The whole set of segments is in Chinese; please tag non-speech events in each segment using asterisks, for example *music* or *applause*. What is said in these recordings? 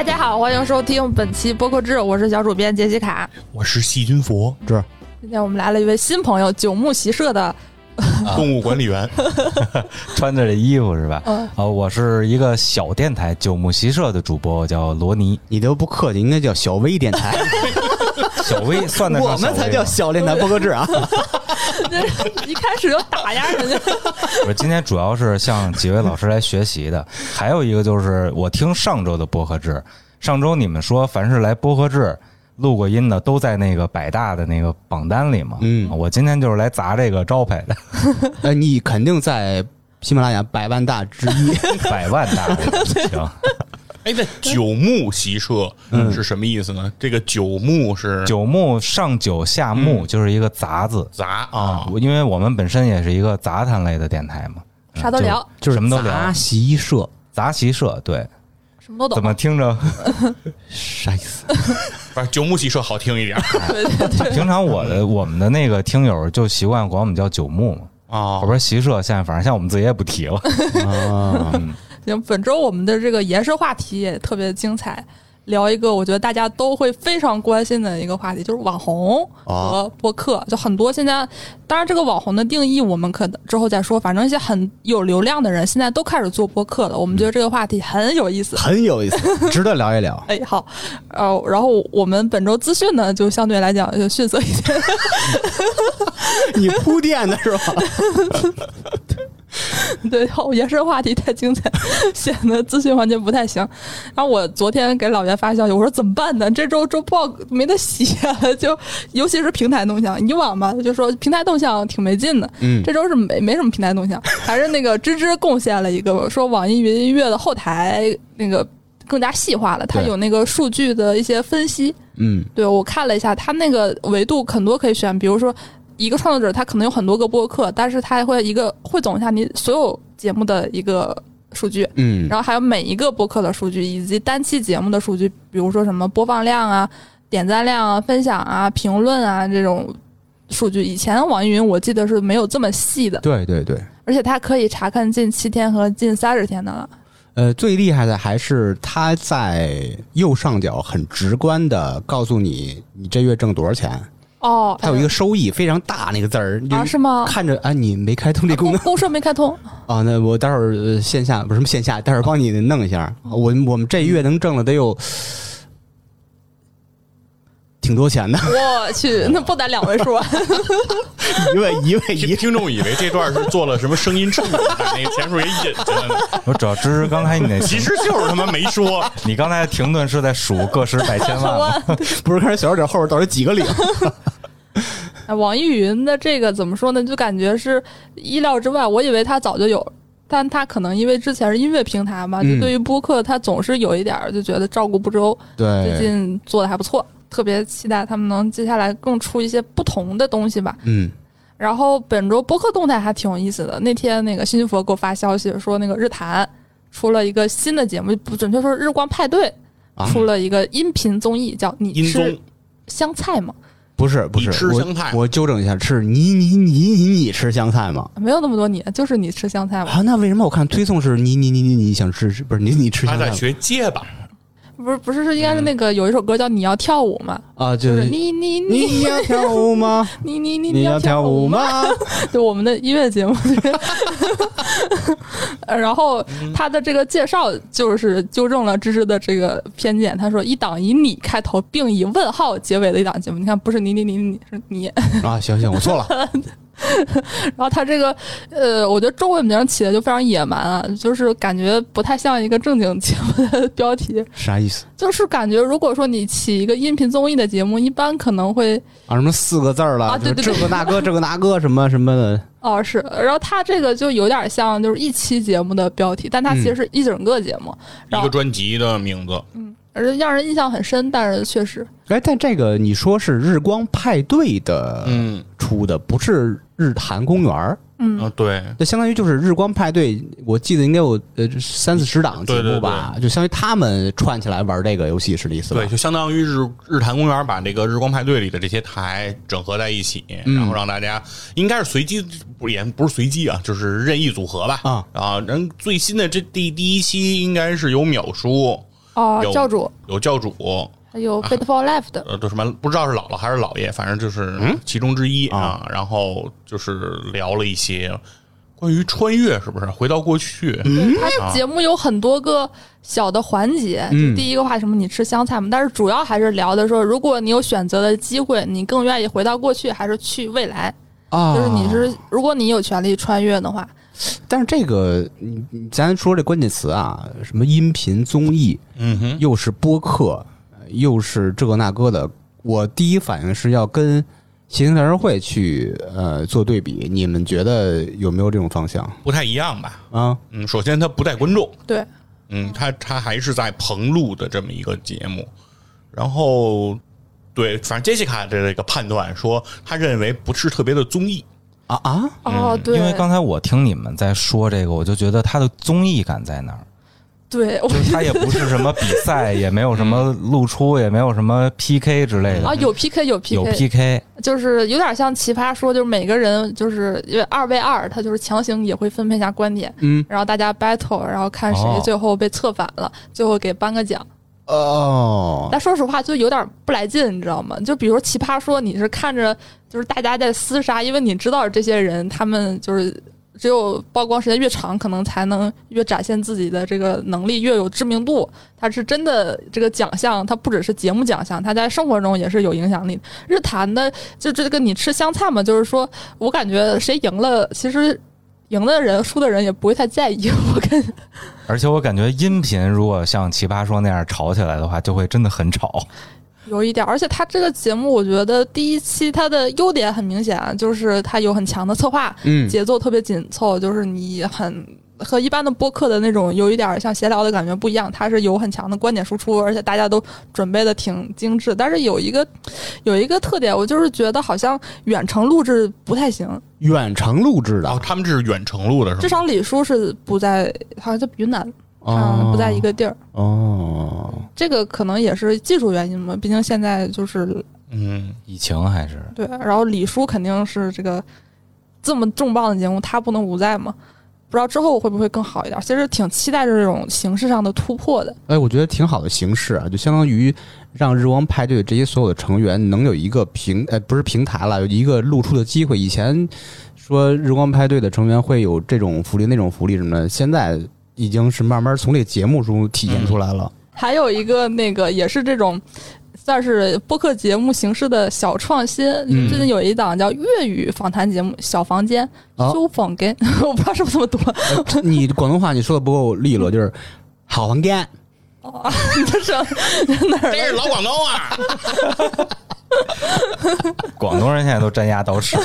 大家好，欢迎收听本期播客志，我是小主编杰西卡。我是细菌佛，这今天我们来了一位新朋友，九牧习社的，动物管理员。*laughs* 穿着这衣服是吧？嗯啊，我是一个小电台九牧习社的主播，我叫罗尼。你都不客气，应该叫小微电台，*laughs* 小薇 *laughs* 算得上我们才叫小小电台播客制啊！*laughs* 一开始就打压人家。*laughs* 我今天主要是向几位老师来学习的，还有一个就是我听上周的播客制，上周你们说凡是来播客制。录过音的都在那个百大的那个榜单里嘛，嗯我今天就是来砸这个招牌的，呃，你肯定在喜马拉雅百万大之一。百万大行，哎，那九牧习社是什么意思呢？这个九牧是九牧上九下牧就是一个杂字，杂啊，因为我们本身也是一个杂谈类的电台嘛，嗯啥都聊，就什么都聊杂。习社杂习社对，什么都懂。怎么听着？*laughs* 啥意思？*laughs* 反正九牧习社好听一点 *laughs* 对对对，平常我的我们的那个听友就习惯管我们叫九牧嘛，啊后。边习社现在反正像我们自己也不提了。啊，行，本周我们的这个延伸话题也特别精彩，聊一个我觉得大家都会非常关心的一个话题，就是网红和播客。就很多现在，当然这个网红的定义我们可能之后再说，反正一些很有流量的人现在都开始做播客了。我们觉得这个话题很有意思。很有意思，值得聊一聊。*laughs* 哎，好，呃，然后我们本周资讯呢，就相对来讲就逊色一点。*laughs* 你铺垫的是吧？对，延伸话题太精彩，显得咨询环节不太行。然后我昨天给老袁发消息，我说怎么办呢？这周周报没得写了，*laughs* 就尤其是平台动向。以往嘛，就说平台动向挺没劲的，嗯这周是没没什么平台动向，还是那个芝芝贡献了一个，说网易云音乐的后台那个更加细化了，它有那个数据的一些分析。嗯对我看了一下，它那个维度很多可以选，比如说一个创作者他可能有很多个播客，但是他会一个汇总一下你所有节目的一个数据，嗯然后还有每一个播客的数据以及单期节目的数据，比如说什么播放量啊、点赞量啊、分享啊、评论啊这种数据。以前网易云我记得是没有这么细的，对对对。而且它可以查看近七天和近三十天的了。呃，最厉害的还是它在右上角很直观的告诉你你这月挣多少钱，哦，它有一个收益非常大那个字儿啊是吗？看着啊，你没开通这功能公公社没开通，*laughs* 啊？那我待会儿呃线下不是什么线下，待会儿帮你弄一下。我我们这月能挣了得有挺多钱的，我去，*laughs* 那不得两位数啊！*laughs* 一位一位听一听众以为这段是做了什么声音处理，把那个钱数给引进来了，我主要支持刚才你那，*laughs* 其实就是他妈没说。你刚才停顿是在数个十百千万吗？不是看小数点后边到底几个零？哎网易云的这个怎么说呢？就感觉是意料之外。我以为它早就有，但它可能因为之前是音乐平台嘛，就嗯对于播客，它总是有一点就觉得照顾不周。最对，近做的还不错，特别期待他们能接下来更出一些不同的东西吧。嗯然后本周播客动态还挺有意思的。那天那个新佛给我发消息说，那个日坛出了一个新的节目，不准确说是日光派对啊出了一个音频综艺，叫《你吃香菜吗？不是不是，你吃香菜我纠正一下，是你你你你你吃香菜吗？没有那么多你，就是你吃香菜吗？啊，那为什么我看推送是你你你你你想吃不是你你吃香菜他在学结巴，不是不是，是应该是那个有一首歌叫《你要跳舞》吗，啊？就就是是你你 *laughs* 你你要跳舞吗？你你你你要跳舞吗？*laughs* 吗？就我们的音乐节目，呃 *laughs* 然后他的这个介绍就是纠正了芝芝的这个偏见。他说，一档以“你”开头并以问号结尾的一档节目，你看不是你你你你是你。啊，行行，我错了。*laughs* 然后他这个呃，我觉得中文名起的就非常野蛮啊，就是感觉不太像一个正经节目的 *laughs* 标题。啥意思？就是感觉如果说你起一个音频综艺的节目，一般可能会啊，什么四个字儿了？啊对对对这个那个这个那个什么什么的。哦，是，然后他这个就有点像就是一期节目的标题，但它其实是一整个节目，一个专辑的名字，而且让人印象很深。但是确实，哎，但这个你说是日光派对的嗯出的，不是日坛公园儿。嗯，啊，对，那相当于就是日光派对，我记得应该有呃三四十档节对对目吧，就相当于他们串起来玩这个游戏是这意思吧？对，就相当于日日坛公园把这个日光派对里的这些台整合在一起，嗯。然后让大家应该是随机，不也不是随机啊，就是任意组合吧。啊。啊，然后最新的这第第一期应该是有秒叔，哦有，教主，有教主，还有 Faithful Life 的，呃，都什么不知道是姥姥还是姥爷，反正就是其中之一啊。然后就是聊了一些关于穿越，是不是回到过去？它节目有很多个小的环节。嗯就第一个话什么你吃香菜吗？但是主要还是聊的说，如果你有选择的机会，你更愿意回到过去还是去未来？啊，就是你是，如果你有权利穿越的话，但是这个，你你咱说这关键词啊，什么音频综艺，嗯哼，又是播客，又是这个那个的，我第一反应是要跟谐星联合会去呃做对比。你们觉得有没有这种方向不太一样吧？啊？嗯，首先它不带观众，对，嗯，它它还是在棚录的这么一个节目，然后。对，反正杰西卡的这个判断说，他认为不是特别的综艺，啊啊！哦，对，因为刚才我听你们在说这个，我就觉得它的综艺感在哪儿？对，就是它也不是什么比赛，也没有什么露出，也没有什么 PK 之类的。啊有 PK 有 PK，有 PK，就是有点像奇葩说，就是每个人就是因为二 v 二，他就是强行也会分配一下观点，嗯，然后大家 battle，然后看谁哦最后被策反了，最后给颁个奖。哦，但说实话，就有点不来劲，你知道吗？就比如奇葩说，你是看着就是大家在厮杀，因为你知道这些人他们就是只有曝光时间越长，可能才能越展现自己的这个能力，越有知名度。他是真的这个奖项，它不只是节目奖项，他在生活中也是有影响力。日坛的就这个你吃香菜嘛，就是说我感觉谁赢了，其实赢的人、输的人也不会太在意。我感觉而且我感觉音频如果像奇葩说那样吵起来的话，就会真的很吵。有一点，而且他这个节目，我觉得第一期它的优点很明显啊，就是它有很强的策划，嗯节奏特别紧凑，就是你很和一般的播客的那种有一点像闲聊的感觉不一样，它是有很强的观点输出，而且大家都准备的挺精致。但是有一个有一个特点，我就是觉得好像远程录制不太行，远程录制然后的，他们这是远程录的，是吗？至少李叔是不在，好像在云南，哦嗯，不在一个地儿。哦，这个可能也是技术原因嘛，毕竟现在就是嗯，疫情还是对，然后李叔肯定是这个这么重磅的节目，他不能不在嘛。不知道之后会不会更好一点？其实挺期待这种形式上的突破的。哎，我觉得挺好的形式啊，就相当于让日光派对这些所有的成员能有一个平，哎，不是平台了，有一个露出的机会。以前说日光派对的成员会有这种福利、那种福利什么的，现在已经是慢慢从这个节目中体现出来了。还有一个那个也是这种。算是播客节目形式的小创新。嗯最近有一档叫粤语访谈节目《小房间》，哦修房间，*laughs* 我不知道是不是这么读。呃你广东话你说的不够利落，*laughs* 就是好房间。这是哪儿这是老广东啊！*laughs* 广东人现在都粘牙倒齿。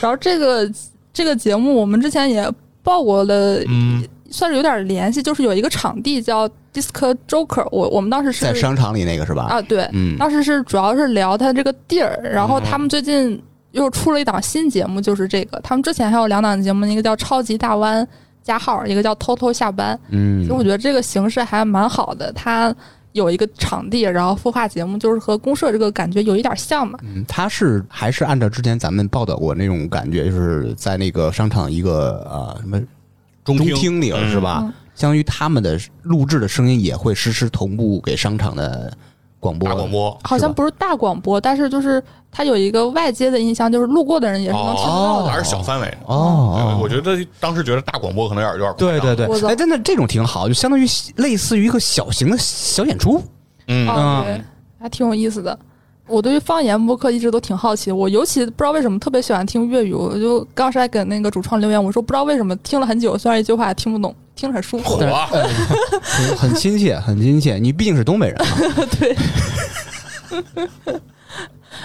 然后这个这个节目我们之前也报过了，嗯，算是有点联系，就是有一个场地叫 Disc Joker，我我们当时是在商场里那个是吧？啊，对，嗯当时是主要是聊它这个地儿，然后他们最近又出了一档新节目，就是这个。他们之前还有两档节目，一个叫《超级大湾》加号，一个叫《偷偷下班》。嗯其实我觉得这个形式还蛮好的，它有一个场地，然后孵化节目，就是和公社这个感觉有一点像嘛。嗯，他是还是按照之前咱们报道过那种感觉，就是在那个商场一个呃什么中中厅里是吧？嗯相当于他们的录制的声音也会实时同步给商场的广播。大广播，好像不是大广播，但是就是它有一个外接的音箱，就是路过的人也是能听得到的。还是小范围。哦，我觉得当时觉得大广播可能有点有点对对对我，操哎，真的这种挺好，就相当于类似于一个小型的小演出。嗯，还挺有意思的。我对于方言播客一直都挺好奇的，我尤其不知道为什么特别喜欢听粤语。我就刚才给那个主创留言，我说不知道为什么听了很久，虽然一句话也听不懂，听着很舒服。火很 *laughs* 很亲切，很亲切。你毕竟是东北人嘛，*laughs* 对。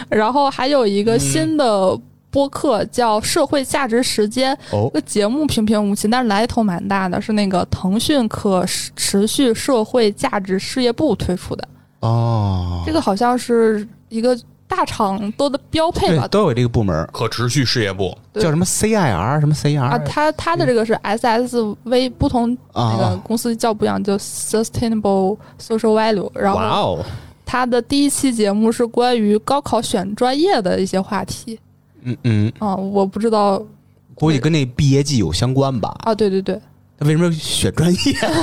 然后还有一个新的播客叫《社会价值时间》，个节目平平无奇，但是来头蛮大的，是那个腾讯可持续社会价值事业部推出的。哦，这个好像是一个大厂都的标配吧？都有这个部门，可持续事业部，叫什么 CIR 什么 CIR 啊，它它的这个是 SSV，不同啊那个公司叫不一样，叫 Sustainable Social Value。然后哇哦，它的第一期节目是关于高考选专业的一些话题。嗯嗯，啊，我不知道。估计跟那毕业季有相关吧？啊，对对对，他为什么要选专业？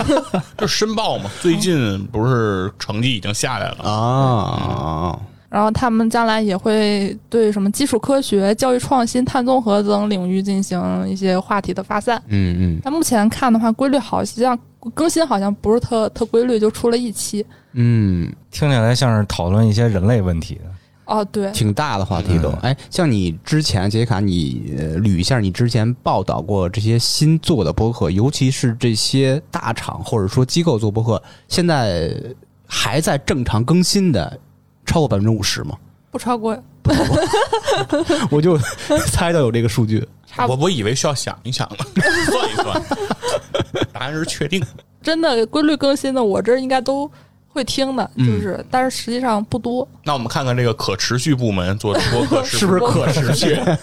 *laughs* 就申报嘛。最近不是成绩已经下来了，啊？然后他们将来也会对什么基础科学、教育创新、碳综合等领域进行一些话题的发散。嗯嗯但目前看的话，规律好像更新好像不是特特规律，就出了一期。嗯，听起来像是讨论一些人类问题的。哦，对，挺大的话题都。哎，像你之前杰西卡，你呃捋一下你之前报道过这些新做的播客，尤其是这些大厂或者说机构做播客，现在还在正常更新的，超过百分之五十吗？不超过，*laughs* 我就猜到有这个数据。我我以为需要想一想呢，*laughs* 算一算，答案是确定。真的规律更新的，我这儿应该都会听的，嗯就是，但是实际上不多。那我们看看这个可持续部门做的播客 *laughs* 是不是可持续？啊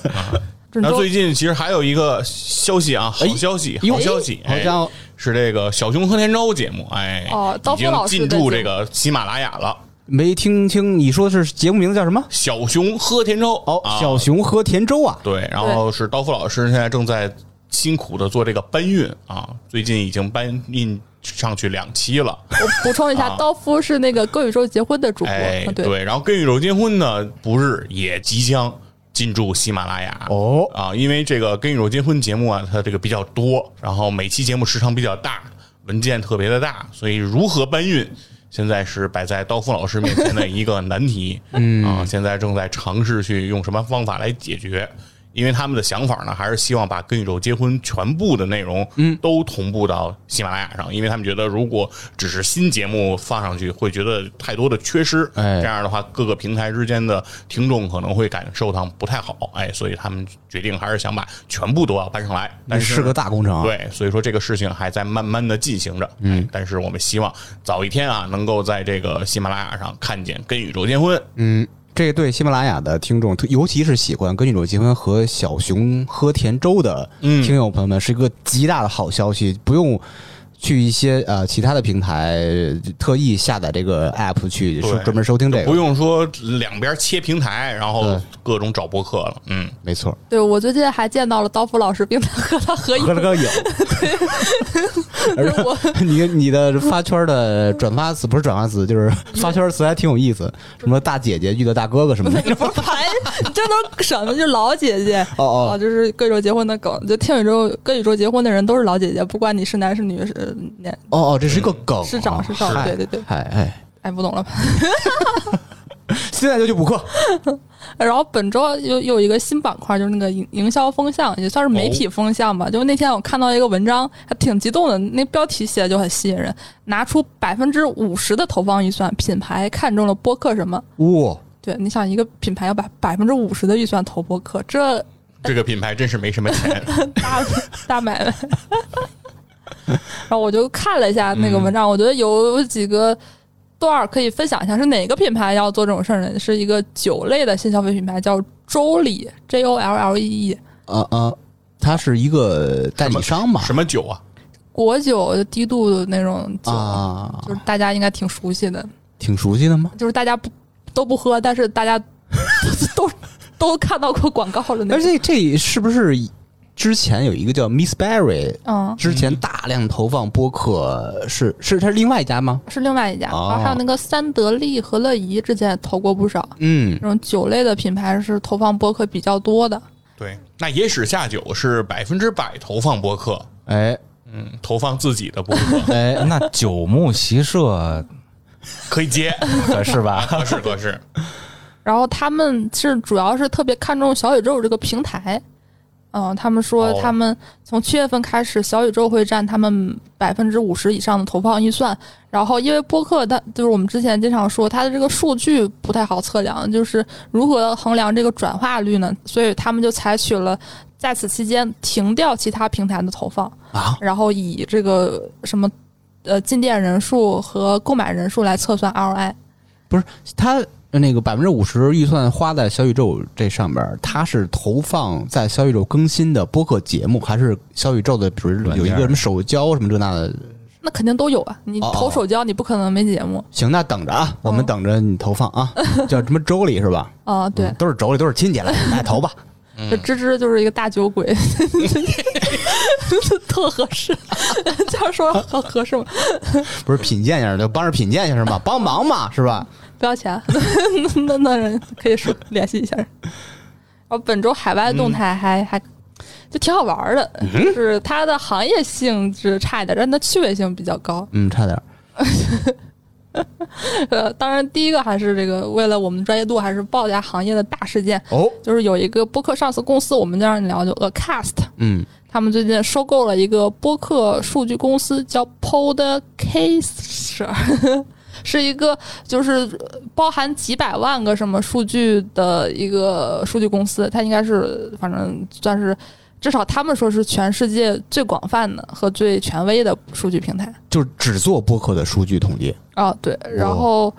那最近其实还有一个消息啊，好消息，哟好消息，哎好家伙，是这个小熊和田周节目，哎，哦刀已经锋老师进驻这个喜马拉雅了。没听清你说是节目名字叫什么？小熊喝甜粥哦，啊小熊喝甜粥啊。对，然后是刀夫老师现在正在辛苦的做这个搬运啊，最近已经搬运上去两期了。我补充一下，啊刀夫是那个跟宇宙结婚的主播，哎，嗯对，对，然后跟宇宙结婚呢，不日也即将进驻喜马拉雅哦啊，因为这个跟宇宙结婚节目啊，它这个比较多，然后每期节目时长比较大，文件特别的大，所以如何搬运？现在是摆在刀锋老师面前的一个难题，嗯。啊，现在正在尝试去用什么方法来解决，因为他们的想法呢，还是希望把《跟宇宙结婚》全部的内容，嗯，都同步到喜马拉雅上，因为他们觉得如果只是新节目放上去，会觉得太多的缺失，哎这样的话，各个平台之间的听众可能会感受到不太好，哎，所以他们决定还是想把全部都要搬上来，但是是个大工程啊。对，所以说这个事情还在慢慢的进行着，嗯，但是我们希望早一天啊，能够在这个喜马拉雅上看见《跟宇宙结婚》，嗯，这对喜马拉雅的听众，尤其是喜欢跟女主结婚和小熊喝甜粥的嗯听友朋友们，是一个极大的好消息，不用。去一些呃其他的平台特意下载这个 app 去专门收听这个，不用说两边切平台，然后各种找播客了，嗯，没错，对我最近还见到了刀夫老师，并且和他合影合。了个影。而且我你你的发圈的转发词不是转发词，就是发圈词还挺有意思，什么大姐姐遇到大哥哥什么的。*laughs* 你不是排，这都是什么？就是老姐姐哦哦就是跟宇宙结婚的梗。就听宇宙跟宇宙结婚的人都是老姐姐，不管你是男是女，是年哦哦，这是一个梗，是长是少，嗨对对对，哎哎，哎，不懂了？*laughs* 现在就去补课。*laughs* 然后本周有有一个新板块，就是那个营营销风向，也算是媒体风向吧。就是那天我看到一个文章，还挺激动的，那标题写的就很吸引人，拿出百分之五十的投放预算，品牌看中了播客什么？哇，对，你想一个品牌要把百分之五十的预算投播客，这这个品牌真是没什么钱，*laughs* 大大买卖。*laughs* 然后我就看了一下那个文章，我觉得有几个段儿可以分享一下，是哪个品牌要做这种事儿呢？是一个酒类的新消费品牌，叫周礼 （J O L L E E），啊啊，它是一个代理商嘛？什么酒啊？果酒低度的那种酒，啊，就是大家应该挺熟悉的，挺熟悉的吗？就是大家不都不喝，但是大家都都看到过广告的那种。而且这是不是之前有一个叫 Miss Berry，嗯，之前大量投放播客，是是它是另外一家吗？是另外一家，哦。然后还有那个三得利和乐怡之前也投过不少。嗯。这种酒类的品牌是投放播客比较多的。对，那野史下酒是百分之百投放播客，哎。嗯，投放自己的播客。*laughs* 哎，那九牧席社可以接，*laughs* 合适吧？合适合适，然后他们是主要是特别看重小宇宙这个平台，嗯，他们说哦他们从七月份开始，小宇宙会占他们百分之五十以上的投放预算。然后因为播客它就是我们之前经常说它的这个数据不太好测量，就是如何衡量这个转化率呢？所以他们就采取了在此期间停掉其他平台的投放，啊，然后以这个什么呃进店人数和购买人数来测算 ROI。它那个百分之五十预算花在小宇宙这上边，它是投放在小宇宙更新的播客节目，还是小宇宙的，比如有一个什么手交什么这那的？那肯定都有啊！你哦投手交，你不可能没节目行，那等着啊，我们等着你投放啊，叫什么周里是吧？啊、*laughs* 对嗯，都是妯娌，都是亲戚，来来投吧。这芝芝就是一个大酒鬼，*laughs* 特合适。这 *laughs* 样说合合适吗？不是品鉴一下，就帮着品鉴一下是吗？帮忙嘛，是吧？不要钱，那那人可以说联系一下。然 *laughs* 后本周海外动态还、还就挺好玩的，就是它的行业性质差一点，但它趣味性比较高。嗯，差点。*laughs* 呃，当然第一个还是这个为了我们专业度，还是报一下行业的大事件。哦，就是有一个播客上市公司，我们就让你聊，就 Acast，嗯，他们最近收购了一个播客数据公司，叫 Podcaster，是一个就是包含几百万个什么数据的一个数据公司，它应该是反正算是至少他们说是全世界最广泛的和最权威的数据平台。就是只做播客的数据统计。哦，对，然后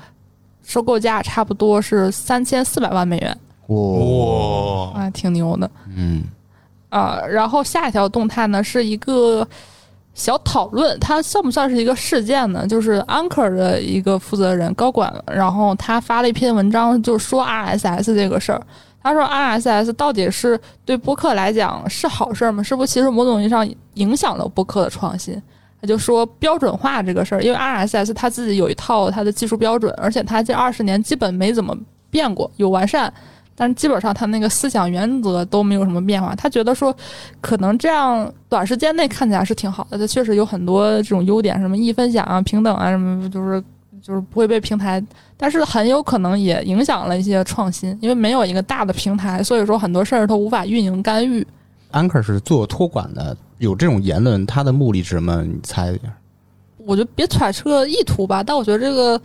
收购价差不多是三千四百万美元，哇，哇，啊，挺牛的。嗯，啊，然后下一条动态呢是一个小讨论，它算不算是一个事件呢？就是 Anchor 的一个负责人高管，然后他发了一篇文章，就说 RSS 这个事儿。他说 RSS 到底是对播客来讲是好事儿吗？是不是其实某种意义上影响了播客的创新？他就说标准化这个事儿，因为 RSS 它自己有一套它的技术标准，而且它这二十年基本没怎么变过，有完善，但是基本上他那个思想原则都没有什么变化。他觉得说，可能这样短时间内看起来是挺好的，他确实有很多这种优点，什么易分享啊、平等啊，什么就是就是不会被平台，但是很有可能也影响了一些创新，因为没有一个大的平台，所以说很多事儿它无法运营干预。Anchor 是做托管的，有这种言论，他的目的是什么？你猜一下。我觉得别揣测意图吧，但我觉得这个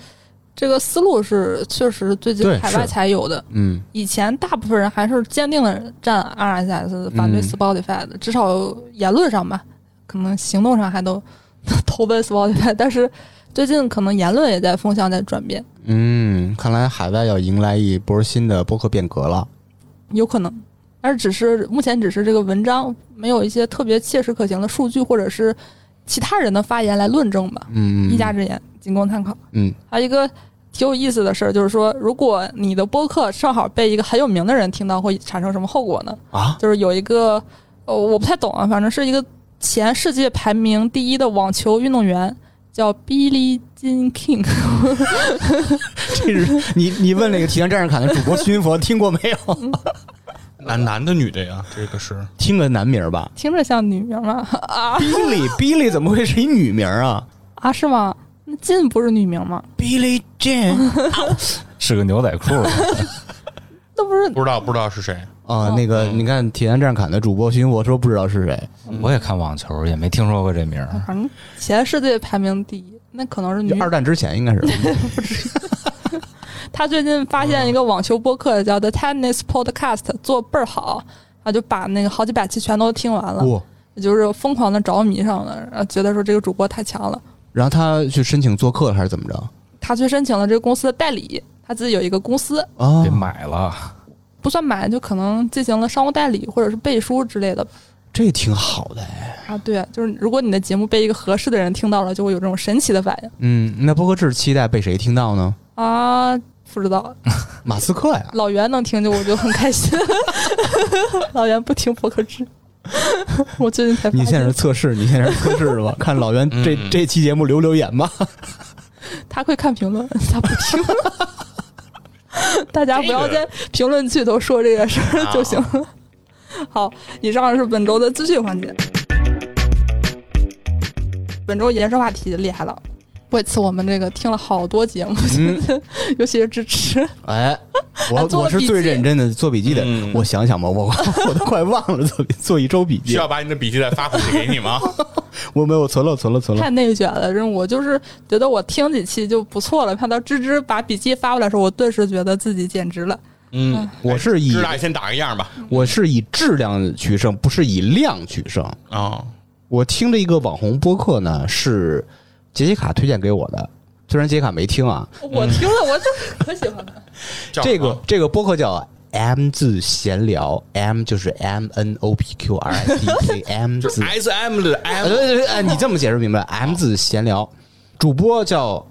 这个思路是确实最近海外才有的。嗯，以前大部分人还是坚定的站 RSS 反对嗯 Spotify 的，至少言论上吧，可能行动上还都 *laughs* 投奔 Spotify，但是最近可能言论也在风向在转变，嗯，看来海外要迎来一波新的播客变革了。有可能，但是只是目前只是这个文章没有一些特别切实可行的数据或者是其他人的发言来论证吧，嗯，一家之言，仅供参考。嗯还有一个挺有意思的事儿，就是说，如果你的播客正好被一个很有名的人听到，会产生什么后果呢？啊，就是有一个，呃，我不太懂啊，反正是一个前世界排名第一的网球运动员，叫 Billie Jean King，这是 *laughs* 你你问那个体验战士卡的主播徐云佛听过没有？男男的女的呀？这个是听个男名儿吧听着像女名吗？啊，Billy Billy 怎么会是一女名儿啊啊，是吗？那金不是女名吗？？Billy Jean *laughs* 是个牛仔裤，*laughs* 那不是不知道不知道是谁？啊，那个你看体验战士卡的主播徐云佛说不知道是谁，我也看网球，也没听说过这名儿。反正前世界排名第一，那可能是女。二战之前应该是。*laughs* 他最近发现一个网球播客叫 The Tennis Podcast，做倍儿好，他就把那个好几百期全都听完了，哇，就是疯狂的着迷上了，然后觉得说这个主播太强了。然后他去申请做客还是怎么着？他去申请了这个公司的代理，他自己有一个公司，啊给，买了，不算买，就可能进行了商务代理或者是背书之类的这挺好的哎。啊。对，就是如果你的节目被一个合适的人听到了，就会有这种神奇的反应嗯，那博客制期待被谁听到呢？啊。不知道，马斯克呀。老袁能听就我就很开心。*laughs* 老袁不听博客制，*laughs* 我最近才发你现在是测试，你现在是测试是吧？*laughs* 看老袁这嗯这期节目留留言吧。*laughs* 他会看评论，他不听。大家不要在评论区头说这个事儿就行。好，以上是本周的资讯环节。本周延伸话题厉害了，为此我们这个听了好多节目，嗯 *laughs* 尤其是支持。哎，我我是最认真的做笔记的。嗯我想想吧，我 *laughs* 我都快忘了做做一周笔记需。要把你的笔记再发回去给你吗？*laughs* 我没有，我存了，存了，存了。太内卷了，真我就是觉得我听几期就不错了，看到芝芝把笔记发过来的时候，我顿时觉得自己简直了。嗯，我是以知道先打个样吧。我是以质量取胜，不是以量取胜。啊，我听的一个网红播客呢，是杰西卡推荐给我的，虽然杰西卡没听啊。我听了，我就可喜欢了。*laughs* 这个这个播客叫 M 字闲聊，M 就是 M N O P Q R I C K，M *laughs* 就字 S M 的呃 M，对对对，哎，你这么解释明白了？M 字闲聊，主播叫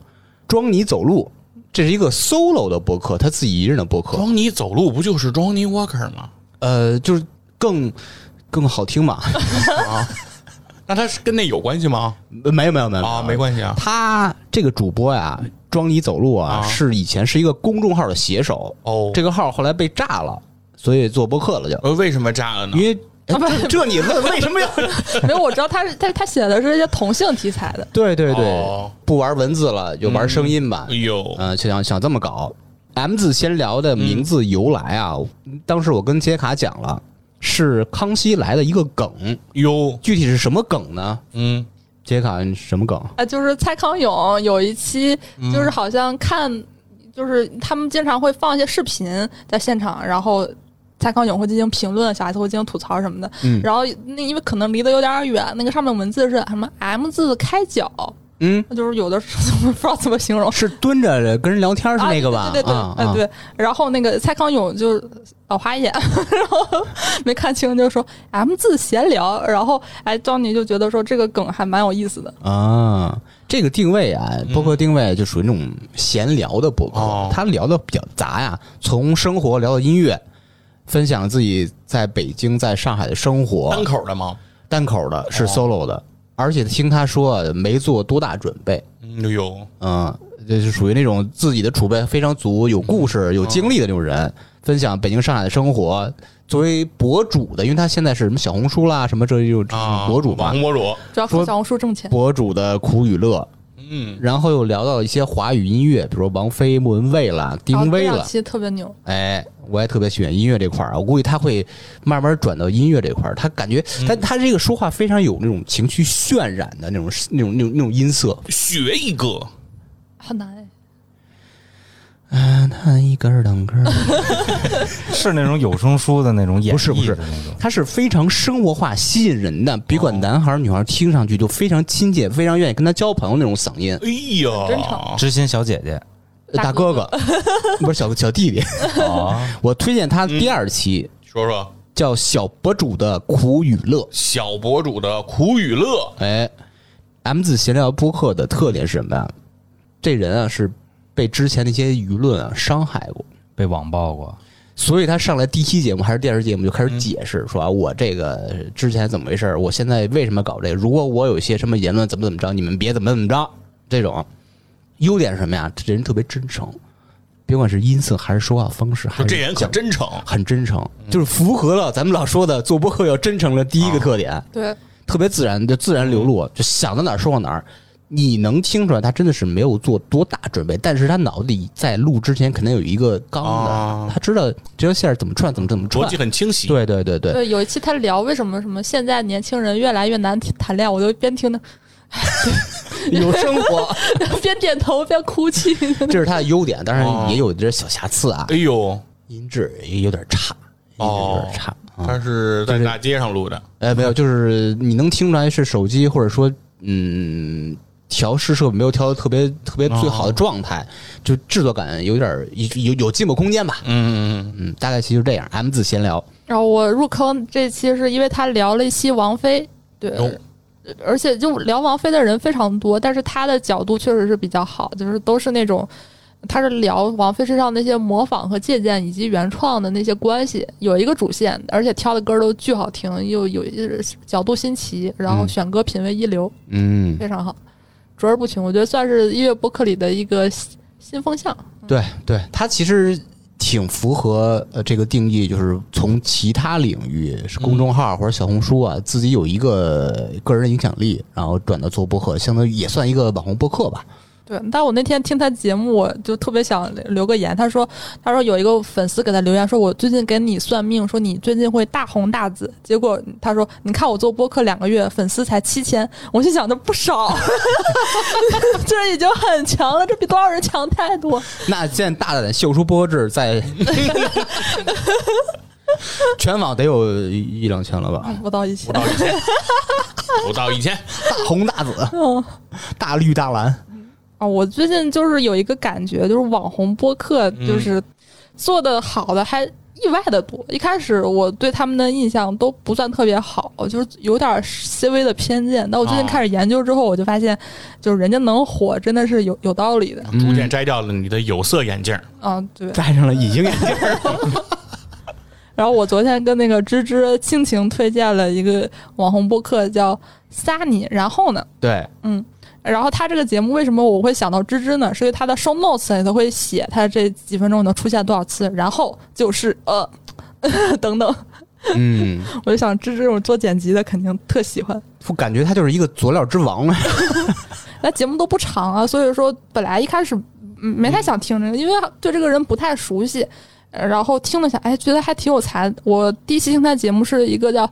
装你走路，这是一个 solo 的播客，他自己一人的播客，装你走路不就是 Johnny Walker 吗？呃，就是更更好听嘛。*laughs* 啊，那他是跟那有关系吗？呃没有没有没有啊，没关系啊。他这个主播呀，装你走路啊，啊是以前是一个公众号的写手，哦，这个号后来被炸了，所以做播客了就。呃为什么炸了呢因？为哎这这你问为什么要？*laughs* 没有，我知道他是他他写的是一些同性题材的，对对对，哦不玩文字了，就玩声音吧哎。呦，嗯、就想想这么搞。M 字先聊的名字由来啊，当时我跟杰卡讲了，是康熙来的一个梗，哟，具体是什么梗呢？嗯，杰卡什么梗？啊，就是蔡康永有一期，就是好像看，就是他们经常会放一些视频在现场，然后蔡康永会进行评论，小孩子会进行吐槽什么的。嗯然后那因为可能离得有点远，那个上面文字是什么 M 字开脚，嗯，就是有的时候不知道怎么形容。是蹲着跟人聊天是那个吧？啊、对对对哎、对。然后那个蔡康永就老花眼，*laughs* 然后没看清，就说 M 字闲聊。然后哎，张妮就觉得说这个梗还蛮有意思的。啊，这个定位啊，播客定位就属于那种闲聊的播客，哦他聊的比较杂呀，从生活聊到音乐，分享自己在北京、在上海的生活，单口的吗？单口的是哦 solo 的，而且听他说没做多大准备，嗯，哎呦，嗯，就是属于那种自己的储备非常足、有故事、有经历的那种人，分享北京、上海的生活。作为博主的，因为他现在是什么小红书啦，什么这就啊，博主嘛网，红博主，主要靠小红书挣钱。博主的苦与乐，嗯，然后又聊到了一些华语音乐，比如说王菲、莫文蔚啦、丁薇了然后这两。期特别牛，哎，我也特别喜欢音乐这块儿，我估计他会慢慢转到音乐这块儿。他感觉，他他这个说话非常有那种情绪渲染的那种、那种、那种、那种音色。学一个，好难哎。啊，他一根儿两根儿，*laughs* 是那种有声书的那种演不是不是绎的那种。它是非常生活化、吸引人的，别管男孩儿女孩儿，听上去就非常亲切，非常愿意跟他交朋友那种嗓音。哎呀，真诚知心小姐姐大大哥哥，*laughs* 不是小小弟弟。啊，*laughs* 我推荐他第二期，说说叫《小博主的苦与乐》。小博主的苦与乐，哎，M 字闲聊播客的特点是什么呀？这人啊是被之前那些舆论啊伤害过，被网暴过，所以他上来第一期节目还是电视节目就开始解释说啊，我这个之前怎么回事儿，我现在为什么搞这个？如果我有一些什么言论怎么怎么着，你们别怎么怎么着。这种优点是什么呀？这人特别真诚，别管是音色还是说话方式，还就是这人可真诚，很真诚，就是符合了咱们老说的做播客要真诚的第一个特点。对，特别自然，就自然流露，就想到哪儿说到哪儿。你能听出来，他真的是没有做多大准备，但是他脑子里在录之前肯定有一个纲的，啊他知道这条线儿怎么串，怎么怎么串逻辑。很清晰。对对对对，对，有一期他聊为什么什么现在年轻人越来越难谈恋爱，我就边听的 *laughs* 有生活，*laughs* 边点头边哭泣。*laughs* 这是他的优点，当哦然也有点小瑕疵啊哎，呦，音质也有点差，音质有点差啊。他是在大街上录的，哎，没有，就是你能听出来是手机或者说嗯调试设备没有调到特别特别最好的状态，就制作感有点有有有进步空间吧。嗯嗯嗯，大概其实就这样。M 字闲聊，然后我入坑这期是因为他聊了一期王菲，对，哦而且就聊王菲的人非常多，但是他的角度确实是比较好，就是都是那种。他是聊王菲身上那些模仿和借鉴以及原创的那些关系，有一个主线，而且挑的歌都巨好听，又有角度新奇，然后嗯选歌品味一流，嗯，非常好，卓而不群。我觉得算是音乐博客里的一个新新风向。对对，它其实挺符合呃这个定义，就是从其他领域是公众号或者小红书啊，自己有一个个人影响力，然后转到做播客，相当于也算一个网红播客吧。对，但我那天听他节目，我就特别想留个言。他说，他说有一个粉丝给他留言说，我最近给你算命，说你最近会大红大紫。结果他说，你看我做播客两个月，粉丝才七千。我心想，这不少，*laughs* *laughs* 这已经很强了，这比多少人强太多。那现在大胆的秀出播志，在全网得有一一两千了吧？不到一千不，到一千，*laughs* 不到一千，大红大紫，嗯大绿大蓝，啊，我最近就是有一个感觉，就是网红播客就是做的好的还意外的多。一开始我对他们的印象都不算特别好，就是有点细微的偏见。但我最近哦开始研究之后，我就发现，就是人家能火，真的是有有道理的。逐渐摘掉了你的有色眼镜。啊，对。戴上了隐形眼镜。*laughs* *laughs* 然后我昨天跟那个芝芝倾情推荐了一个网红播客叫撒尼，然后呢，对，嗯，然后他这个节目为什么我会想到芝芝呢？是因为他的 show notes 里头会写他这几分钟能出现多少次，然后就是呃 *laughs* 等等，嗯，*laughs* 我就想芝芝这种做剪辑的肯定特喜欢。我感觉他就是一个佐料之王。*laughs* 那节目都不长啊，所以说本来一开始嗯没太想听这个，因为对这个人不太熟悉。呃然后听了下，哎，觉得还挺有才。我第一期听他节目是一个叫，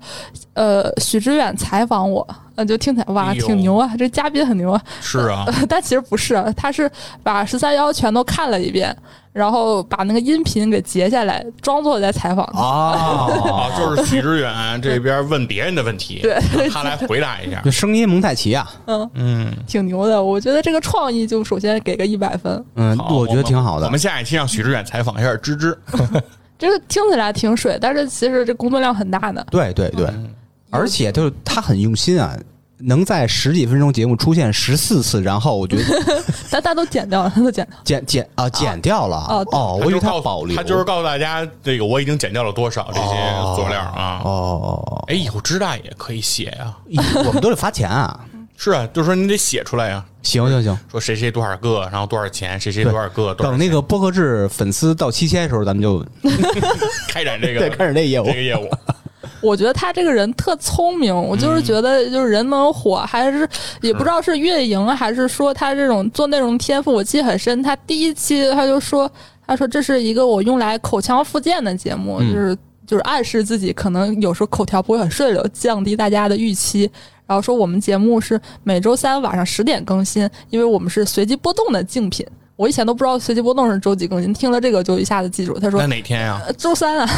呃，许知远采访我，呃，就听起来哇，挺牛啊，这嘉宾很牛啊。是啊，*laughs* 但其实不是，他是把十三幺全都看了一遍，然后把那个音频给截下来，装作在采访。啊，啊，就是许知远这边问别人的问题，对他来回答一下就。声音蒙太奇啊，嗯，嗯，挺牛的。我觉得这个创意就首先给个一百分，嗯，我觉得挺好的我们。下一期让许知远采访一下芝芝。*laughs* 这个听起来挺水，但是其实这工作量很大的。对对对，嗯而且就是他很用心啊，能在十几分钟节目出现十四次，然后我觉得 *laughs* 但但都剪掉了，他都剪掉了。剪剪啊剪掉了哦对哦，我以为他就告诉保留，他就是告诉大家，这个我已经剪掉了多少这些哦佐料啊。哦，哎，以后知大也可以写 *laughs* 呀。我们都得发钱啊。*laughs* 是啊，就是说你得写出来呀，行行行，说谁谁多少个，然后多少钱，谁谁多少个，少等那个播客制粉丝到七千的时候，咱们就开展这个对开展这业务这。个业务。我觉得他这个人特聪明，我就是觉得就是人能火，还是也不知道是运营还是说他这种做内容天赋，我记得很深。他第一期他就说，他说这是一个我用来口腔复健的节目，嗯就是就是暗示自己可能有时候口条不会很顺溜，降低大家的预期。然后说我们节目是每周三晚上十点更新，因为我们是随机波动的竞品。我以前都不知道随机波动是周几更新，听了这个就一下子记住。他说那哪天呀？呃周三啊，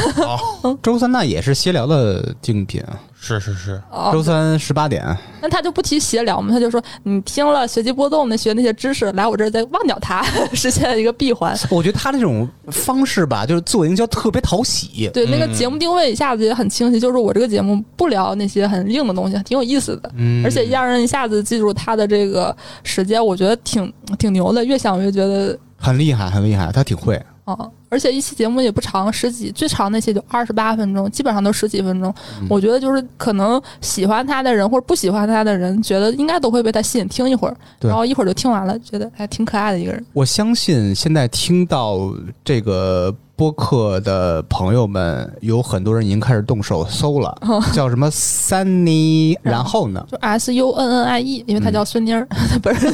哦，*laughs* 周三那也是歇聊的竞品啊，是是是，哦周三十八点。那他就不提闲聊嘛，他就说你听了随机波动的学那些知识，来我这儿再忘掉它，*laughs* 实现一个闭环。我觉得他这种方式吧，就是自我营销特别讨喜。对，那个嗯节目定位一下子也很清晰，就是我这个节目不聊那些很硬的东西，挺有意思的，嗯而且让人一下子记住他的这个时间，我觉得挺挺牛的。越想越觉得，很厉害，很厉害，他挺会。哦、而且一期节目也不长，十几，最长那些就二十八分钟，基本上都十几分钟。嗯我觉得就是可能喜欢他的人或者不喜欢他的人，觉得应该都会被他吸引，听一会儿，然后一会儿就听完了，觉得还挺可爱的一个人。我相信现在听到这个播客的朋友们，有很多人已经开始动手搜了，*laughs* 叫什么 Sunny，*laughs* 然后呢，就 S U N N I E，因为他叫孙妮儿，*laughs* 他本人。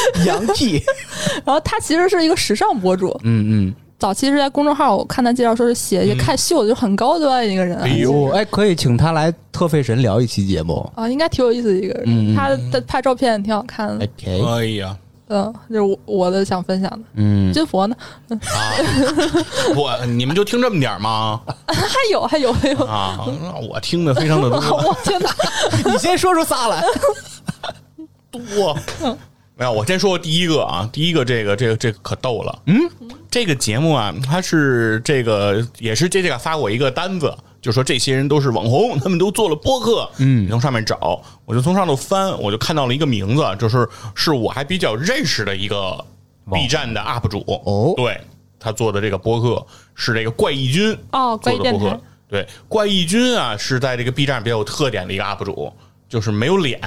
*laughs* 洋气，*laughs* 然后他其实是一个时尚博主，嗯嗯，早期是在公众号，我看他介绍说是写一些看秀的，就很高端一个人。哎呦，哎，可以请他来特费神聊一期节目。啊，应该挺有意思的一个人。他的拍照片挺好看的，OK，哎呀嗯，就是我我的想分享的。嗯，金佛呢？啊，我你们就听这么点吗？*laughs* 还有还有还有，啊，我听的非常的多我天哪！你先说出仨来。多。没有，我先说第一个啊，第一个这个这个这个可逗了，嗯，这个节目啊，它是这个也是这这个发过一个单子，就说这些人都是网红，他们都做了播客，嗯，你从上面找，我就从上头翻，我就看到了一个名字，就是是我还比较认识的一个 B 站的 UP 主，哦。对他做的这个播客是这个怪异君哦怪异播客，对，怪异君啊是在这个 B 站比较有特点的一个 UP 主，就是没有脸。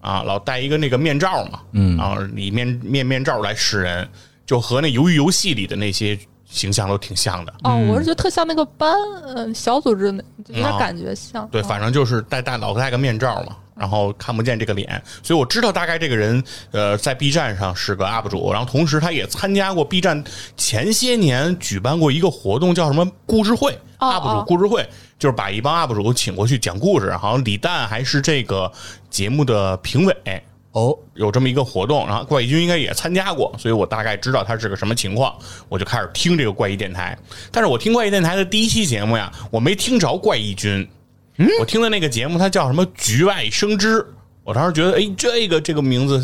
啊，老戴一个那个面罩嘛，嗯，然后里面面面罩来示人，就和那鱿鱼游戏里的那些形象都挺像的。哦，我是觉得特像那个班，嗯，小组织那，有点啊感觉像。对，哦反正就是戴戴老戴个面罩嘛，然后看不见这个脸，所以我知道大概这个人，呃，在 B 站上是个 UP 主，然后同时他也参加过 B 站前些年举办过一个活动，叫什么故事会哦，UP 主哦故事会，就是把一帮 UP 主请过去讲故事，好像李诞还是这个节目的评委。哦，有这么一个活动，然后怪异君应该也参加过，所以我大概知道他是个什么情况，我就开始听这个怪异电台。但是我听怪异电台的第一期节目呀，我没听着怪异君，嗯，我听的那个节目它叫什么“局外生枝”，我当时觉得，哎，这个这个名字，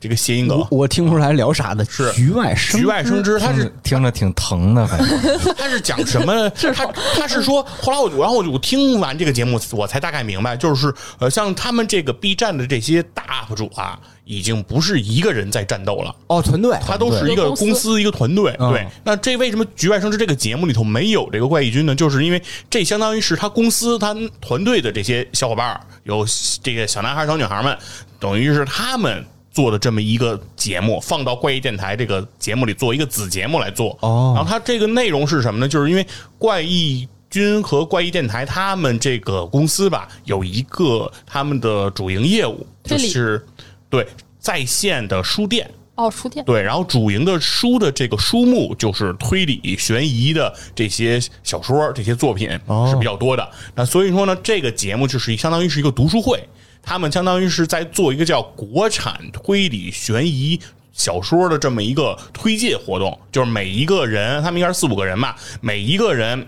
这个谐音梗。我，听不出来聊啥的，是。局外生局外生枝，它是听着挺疼的，反正他是讲什么？*laughs* 呢？他他是说，后来我然后我就听完这个节目，我才大概明白，就是呃，像他们这个 B 站的这些大 UP 主啊，已经不是一个人在战斗了。哦，团队，他都是一个公司一个团队。嗯对，那这为什么《局外生枝》这个节目里头没有这个怪异君呢？就是因为这相当于是他公司他团队的这些小伙伴儿，有这个小男孩、小女孩们，等于是他们。做的这么一个节目，放到怪异电台这个节目里做一个子节目来做。哦然后它这个内容是什么呢？就是因为怪异君和怪异电台他们这个公司吧，有一个他们的主营业务就是对在线的书店。哦，书店对，然后主营的书的这个书目就是推理、悬疑的这些小说、这些作品是比较多的。那所以说呢，这个节目就是相当于是一个读书会，他们相当于是在做一个叫国产推理悬疑。小说的这么一个推介活动，就是每一个人，他们应该是四五个人吧，每一个人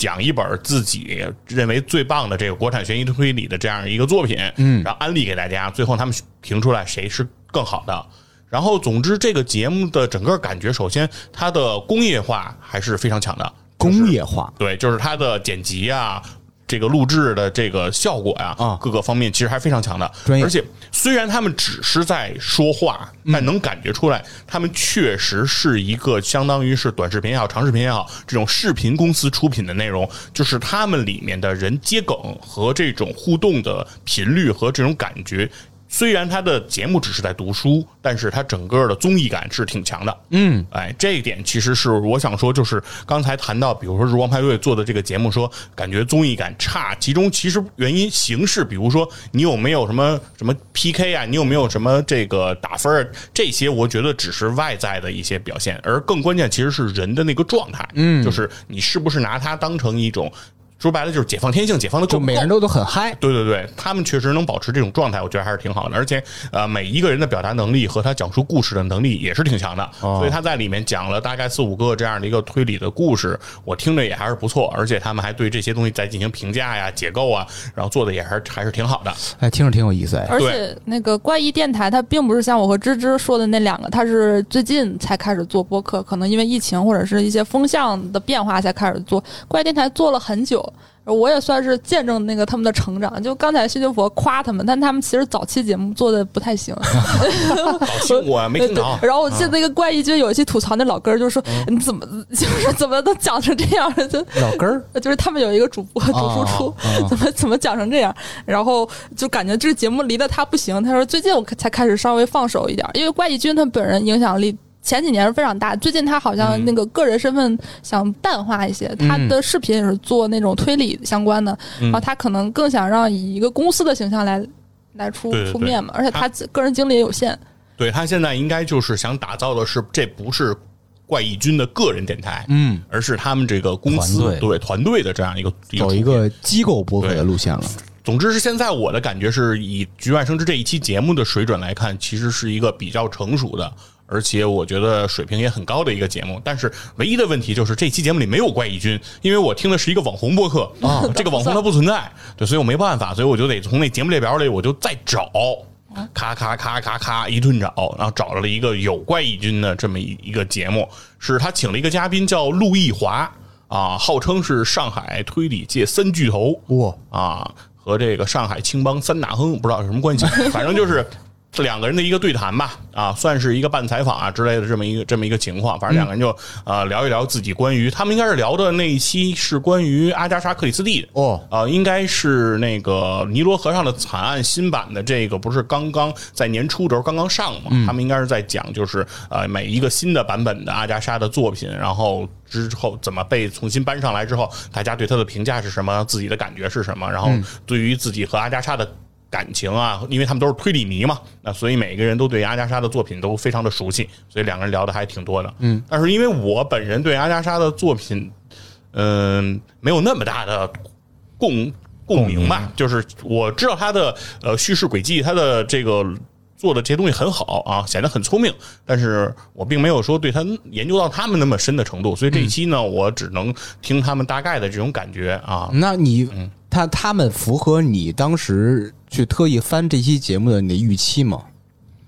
讲一本自己认为最棒的这个国产悬疑推理的这样一个作品，嗯，然后安利给大家，最后他们评出来谁是更好的。然后，总之，这个节目的整个感觉，首先它的工业化还是非常强的，工业化，对，就是它的剪辑啊，这个录制的这个效果呀、啊各个方面其实还非常强的。而且虽然他们只是在说话，但能感觉出来，他们确实是一个相当于是短视频也好、长视频也好，这种视频公司出品的内容，就是他们里面的人接梗和这种互动的频率和这种感觉。虽然他的节目只是在读书，但是他整个的综艺感是挺强的。嗯，哎，这一点其实是我想说，就是刚才谈到，比如说日光派对做的这个节目，说感觉综艺感差，其中其实原因形式，比如说你有没有什么什么 PK 啊，你有没有什么这个打分儿，这些我觉得只是外在的一些表现，而更关键其实是人的那个状态。嗯，就是你是不是拿它当成一种。说白了就是解放天性，解放的？就每个人都都很嗨。对对对，他们确实能保持这种状态，我觉得还是挺好的。而且呃，每一个人的表达能力和他讲述故事的能力也是挺强的，所以他在里面讲了大概四五个这样的一个推理的故事，我听着也还是不错。而且他们还对这些东西在进行评价呀、解构啊，然后做的也还是还是挺好的。哎，听着挺有意思哎。而且那个怪异电台，它并不是像我和芝芝说的那两个，它是最近才开始做播客，可能因为疫情或者是一些风向的变化才开始做。怪异电台做了很久，我也算是见证那个他们的成长。就刚才谢军佛夸他们，但他们其实早期节目做的不太行。*laughs* 早期我没听 *laughs* 然后我记得那个怪异君有一期吐槽那老根儿，就说你怎么就是 *laughs* 怎么都讲成这样了，就老根儿，就是他们有一个主播主输出，哦怎么怎么讲成这样，然后就感觉这个节目离得他不行。他说最近我才开始稍微放手一点，因为怪异君他本人影响力。前几年是非常大，最近他好像那个个人身份想淡化一些，他的视频也是做那种推理相关的，然后他可能更想让以一个公司的形象来来出对对对。出面嘛，而且他个人精力也有限，对他现在应该就是想打造的是，这不是怪异君的个人电台，嗯，而是他们这个公司团对团队的这样一个走一个机构播客的路线了。总之是现在我的感觉是以《局外生枝》这一期节目的水准来看，其实是一个比较成熟的，而且我觉得水平也很高的一个节目。但是唯一的问题就是这期节目里没有怪异君，因为我听的是一个网红播客啊，这个网红他不存在，对，所以我没办法，所以我就得从那节目列表里我就再找。咔咔咔咔咔一顿找，然后找了一个有怪异君的这么一一个节目，是他请了一个嘉宾叫陆毅华啊，号称是上海推理界三巨头哇啊，和这个上海青帮三大亨不知道有什么关系，反正就是这两个人的一个对谈吧，啊，算是一个半采访啊之类的这么一个这么一个情况。反正两个人就呃聊一聊自己关于他们应该是聊的那一期是关于阿加莎克里斯蒂的哦呃，应该是那个尼罗河上的惨案新版的这个不是刚刚在年初的时候刚刚上嘛？他们应该是在讲就是呃每一个新的版本的阿加莎的作品，然后之后怎么被重新搬上来之后，大家对他的评价是什么，自己的感觉是什么，然后对于自己和阿加莎的。感情啊，因为他们都是推理迷嘛，那所以每个人都对阿加莎的作品都非常的熟悉，所以两个人聊的还挺多的。嗯，但是因为我本人对阿加莎的作品，嗯、没有那么大的共共鸣吧，就是我知道他的呃叙事轨迹，他的这个做的这些东西很好啊，显得很聪明，但是我并没有说对他研究到他们那么深的程度，所以这一期呢，我只能听他们大概的这种感觉啊。那你他他们符合你当时去特意翻这期节目的你的预期吗？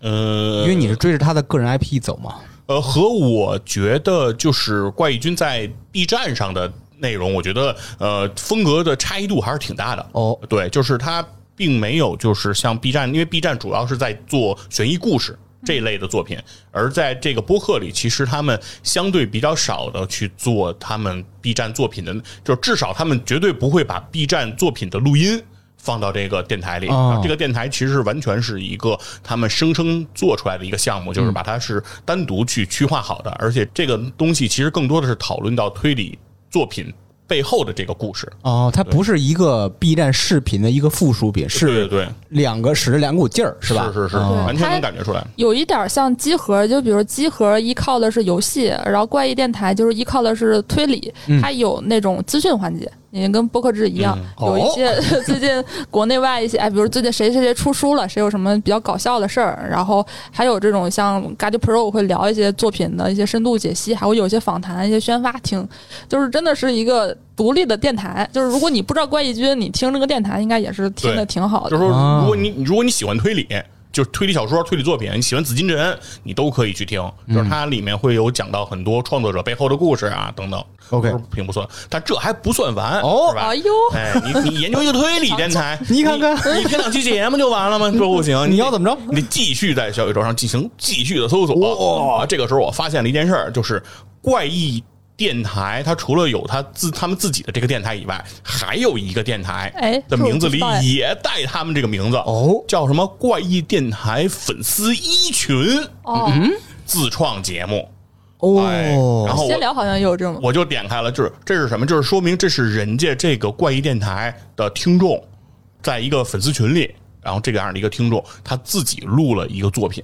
呃，因为你是追着他的个人 IP 走嘛。呃，和我觉得就是怪异君在 B 站上的内容，我觉得呃风格的差异度还是挺大的。哦，对，就是他并没有就是像 B 站，因为 B 站主要是在做悬疑故事。这一类的作品，而在这个播客里，其实他们相对比较少的去做他们 B 站作品的，就是至少他们绝对不会把 B 站作品的录音放到这个电台里。哦这个电台其实完全是一个他们生生做出来的一个项目，就是把它是单独去区划好的，而且这个东西其实更多的是讨论到推理作品背后的这个故事。哦，它不是一个 B 站视频的一个附属品，对是对对，两个使着两股劲儿，是吧？是是是，哦完全能感觉出来。有一点像机核，就比如机核依靠的是游戏，然后怪异电台就是依靠的是推理，它有那种资讯环节，也跟播客制一样，嗯有一些 *laughs* 最近国内外一些，哎，比如最近谁谁谁出书了，谁有什么比较搞笑的事儿，然后还有这种像 Gadi Pro 会聊一些作品的一些深度解析，还会有一些访谈、一些宣发，听，就是真的是一个独立的电台。就是如果你不知道怪异君，你听这个电台应该也是听的挺好的。就是说，啊如果你如果你喜欢推理，就是推理小说、推理作品，你喜欢紫金针，你都可以去听。就是它里面会有讲到很多创作者背后的故事啊，等等。OK 挺不错。但这还不算完，哦是吧？哎呦，哎，你你研究一个推理电台，*laughs* 你看看你，你听两期节目就完了吗？*laughs* 这不行，你要怎么着？你得继续在小宇宙上进行继续的搜索。哇这个时候我发现了一件事儿，就是怪异电台，它除了有它自他们自己的这个电台以外，还有一个电台，哎的名字里也带他们这个名字哦叫什么怪异电台粉丝一群哦，自创节目。哎哦，然后我闲聊好像也有这种。我就点开了，就是这是什么？就是说明这是人家这个怪异电台的听众，在一个粉丝群里，然后这个样的一个听众，他自己录了一个作品。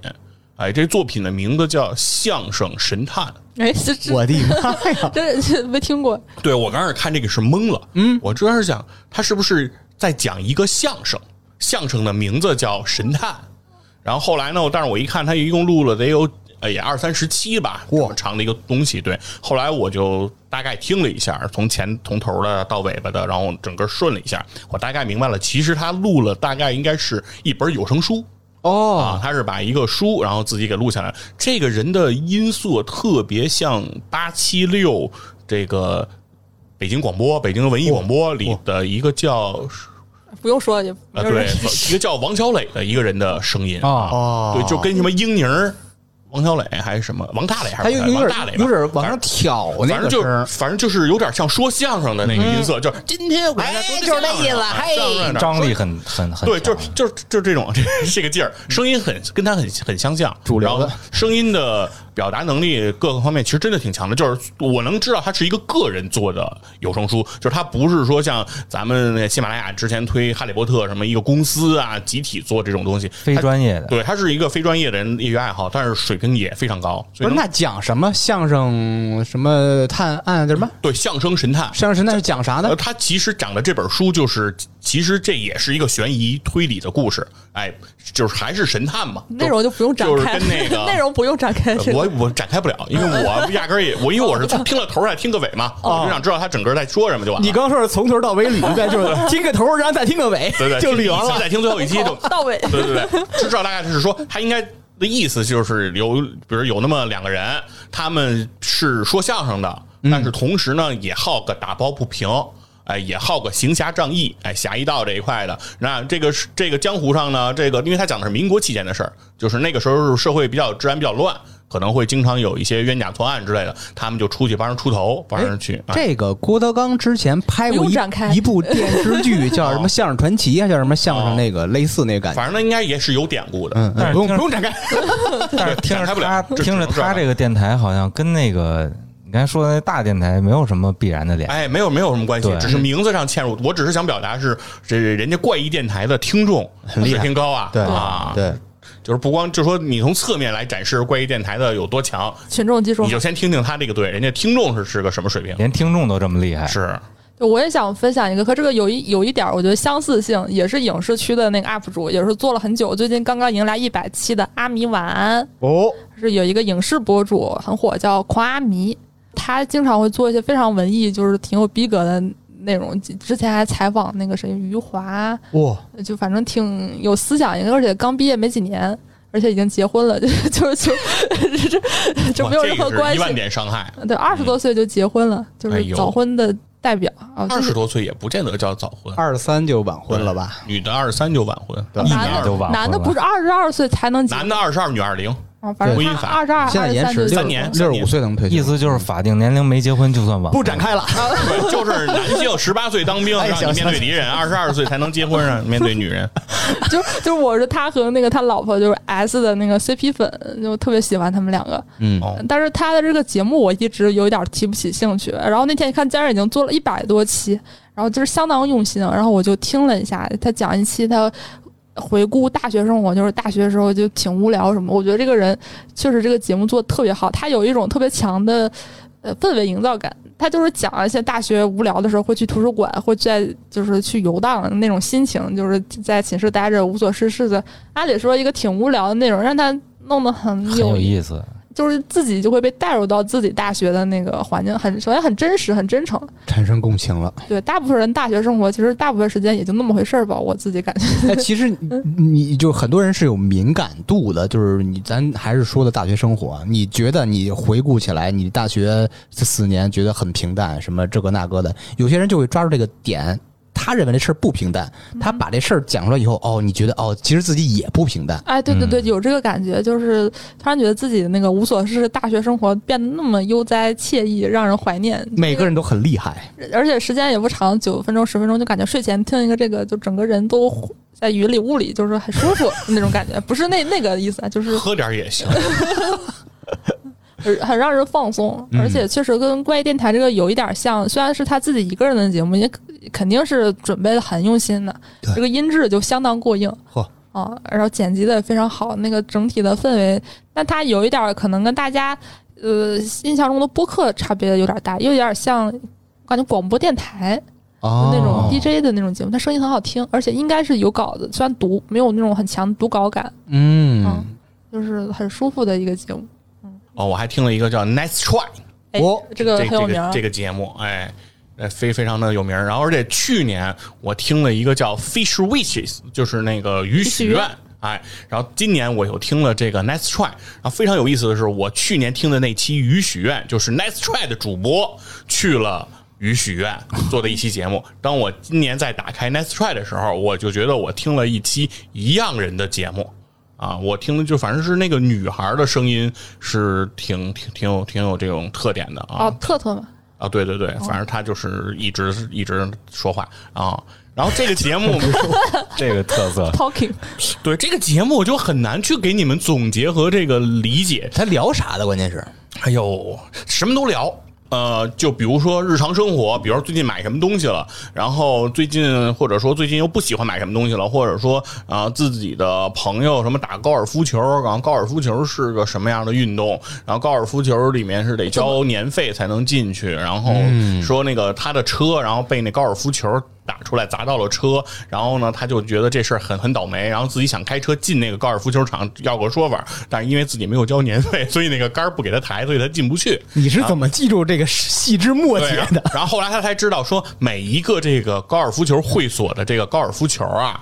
哎，这作品的名字叫《相声神探》。*laughs* 哎，这这我的妈呀！*laughs* 这这没听过。对我刚开始看这个是懵了，嗯，我主要是想他是不是在讲一个相声？相声的名字叫神探。然后后来呢，但是我一看，他一共录了得有哎呀二三十期吧，这么长的一个东西。对，后来我就大概听了一下，从前从头的到尾巴的，然后整个顺了一下，我大概明白了，其实他录了大概应该是一本有声书。哦。啊，他是把一个书，然后自己给录下来。这个人的音色特别像八七六这个北京广播、北京文艺广播里的一个叫不用说就啊，对，一个叫王小磊的一个人的声音啊。哦对，就跟什么英宁儿、王小磊还是什么王大磊还是王大磊吧，有点往上挑那反正就个声，反正就是有点像说相声的那个音色，就是今天我就是那意思嘿张力很很很对，就是就是就是这种这这个劲儿，声音很跟他很很相像，主流的声音的表达能力各个方面其实真的挺强的。就是我能知道他是一个个人做的有声书，就是他不是说像咱们那喜马拉雅之前推《哈利波特》什么一个公司啊集体做这种东西，非专业的。对，他是一个非专业的人业余爱好，但是水平也非常高。所以能不是那讲什么相声什么探案叫什么对相声神探，相声神探是讲啥呃，的？他其实讲的这本书就是，其实这也是一个悬疑推理的故事，哎，就是还是神探嘛，内容就不用展开就是开，跟那个 *laughs* 内容不用展开。这个我我展开不了，因为我压根儿也我因为我是听了头儿再听个尾嘛，我就想知道他整个在说什么就完了。你刚说是从头到尾捋一遍，就是听个头，然后再听个尾，对对，就捋完了。再听最后一期就到尾。*laughs* 对对对，知道大概就是说他应该的意思就是有，比如有那么两个人，他们是说相声的，但是同时呢也好个打抱不平。哎，也好个行侠仗义，哎，侠义道这一块的。那这个是这个江湖上呢，这个因为他讲的是民国期间的事儿，就是那个时候社会比较治安比较乱，可能会经常有一些冤假错案之类的，他们就出去帮人出头，帮人去。哎这个郭德纲之前拍过一一部电视剧，叫什么《相声传奇》啊，*laughs* 叫什么相声那个类似那个感觉。反正那应该也是有典故的。嗯，嗯不用不用展开。*laughs* 但是听着他这听着他这个电台，好像跟那个你刚才说的那大电台没有什么必然的联系。哎，没有没有什么关系，只是名字上嵌入。我只是想表达是，这人家怪异电台的听众水平高啊，对啊，，对，就是不光就说你从侧面来展示怪异电台的有多强，群众基础。你就先听听他这个队人家听众是是个什么水平，连听众都这么厉害，是。就我也想分享一个，和这个有一有一点我觉得相似性，也是影视区的那个 UP 主，也是做了很久，最近刚刚迎来一百期的阿迷晚。安，哦，是有一个影视博主很火，叫狂阿迷，他经常会做一些非常文艺，就是挺有逼格的内容。之前还采访那个谁余华，哇，就反正挺有思想，而且刚毕业没几年，而且已经结婚了，*laughs* 就就就这这没有任何关系一万。点伤害，对，二十多岁就结婚了，就是早婚的代表啊，二十多岁也不见得叫早婚，二十三就晚婚了吧？女的二十三就晚婚，对一男的就晚婚男的不是二十二岁才能结男的二十二，女二零。啊，反正他婚姻法二十二、现在延迟三三年六十五岁能退休，意思就是法定年龄没结婚就算晚。不展开了。*laughs* 对，就是男性十八岁当兵，哎让你面对敌人；二十二岁才能结婚，让你面对女人。*laughs* 就就是我是他和那个他老婆就是 S 的那个 CP 粉，就特别喜欢他们两个。嗯，哦，但是他的这个节目我一直有一点提不起兴趣。然后那天看，竟然已经做了一百多期，然后就是相当用心。然后我就听了一下，他讲一期他回顾大学生活，就是大学的时候就挺无聊什么。我觉得这个人确实这个节目做的特别好，他有一种特别强的呃氛围营造感。他就是讲一些大学无聊的时候会去图书馆，会在就是去游荡的那种心情，就是在寝室待着无所事事的。按理说一个挺无聊的内容，让他弄得很有意思。就是自己就会被带入到自己大学的那个环境，很首先很真实、很真诚。产生共情了。对，大部分人大学生活其实大部分时间也就那么回事儿吧，我自己感觉。哎，其实你你就很多人是有敏感度的，就是你咱还是说的大学生活，你觉得你回顾起来，你大学这四年觉得很平淡，什么这个那个的，有些人就会抓住这个点。他认为这事儿不平淡，他把这事儿讲出来以后，哦，你觉得哦，其实自己也不平淡，哎，对对对，有这个感觉，就是突然觉得自己那个无所事事大学生活变得那么悠哉惬意，让人怀念。每个人都很厉害。而且时间也不长，九分钟、十分钟，就感觉睡前听一个这个，就整个人都 *laughs* 在云里雾里，就是很舒服 *laughs* 那种感觉。不是那那个意思啊，就是喝点也行。很 *laughs* 很让人放松，嗯而且确实跟怪异电台这个有一点像，虽然是他自己一个人的节目，也肯定是准备的很用心的，这个音质就相当过硬。嚯。啊，然后剪辑的也非常好，那个整体的氛围，但它有一点可能跟大家呃印象中的播客差别有点大，又有点像我感觉广播电台哦。那种 DJ 的那种节目，它声音很好听，而且应该是有稿子，虽然读没有那种很强读稿感，嗯。嗯，就是很舒服的一个节目。哦，我还听了一个叫 Nice Try 哎，哦这个很有名儿。这个这个节目，哎，呃，非非常的有名儿。然后而且去年我听了一个叫 Fish Wishes，就是那个鱼许愿许愿。哎，然后今年我又听了这个 Nice Try，然后非常有意思的是，我去年听的那期鱼许愿，就是 Nice Try 的主播去了鱼许愿做的一期节目。当我今年再打开 Nice Try 的时候，我就觉得我听了一期一样人的节目。啊，我听的就反正是那个女孩的声音是挺挺挺有挺有这种特点的啊哦，特特嘛。啊，对对对，反正他就是一直一直说话啊。然后这个节目，*laughs* 这个特色 Talking，对这个节目我就很难去给你们总结和这个理解。他聊啥的？关键是哎呦，什么都聊。呃，就比如说日常生活，比如说最近买什么东西了，然后最近或者说最近又不喜欢买什么东西了，或者说啊、自己的朋友什么打高尔夫球，然后高尔夫球是个什么样的运动，然后高尔夫球里面是得交年费才能进去，然后说那个他的车，然后被那高尔夫球。打出来砸到了车，然后呢，他就觉得这事儿很很倒霉，然后自己想开车进那个高尔夫球场要个说法，但是因为自己没有交年费，所以那个杆儿不给他抬，所以他进不去。你是怎么记住这个细枝末节的？然后后来他才知道说，每一个这个高尔夫球会所的这个高尔夫球啊，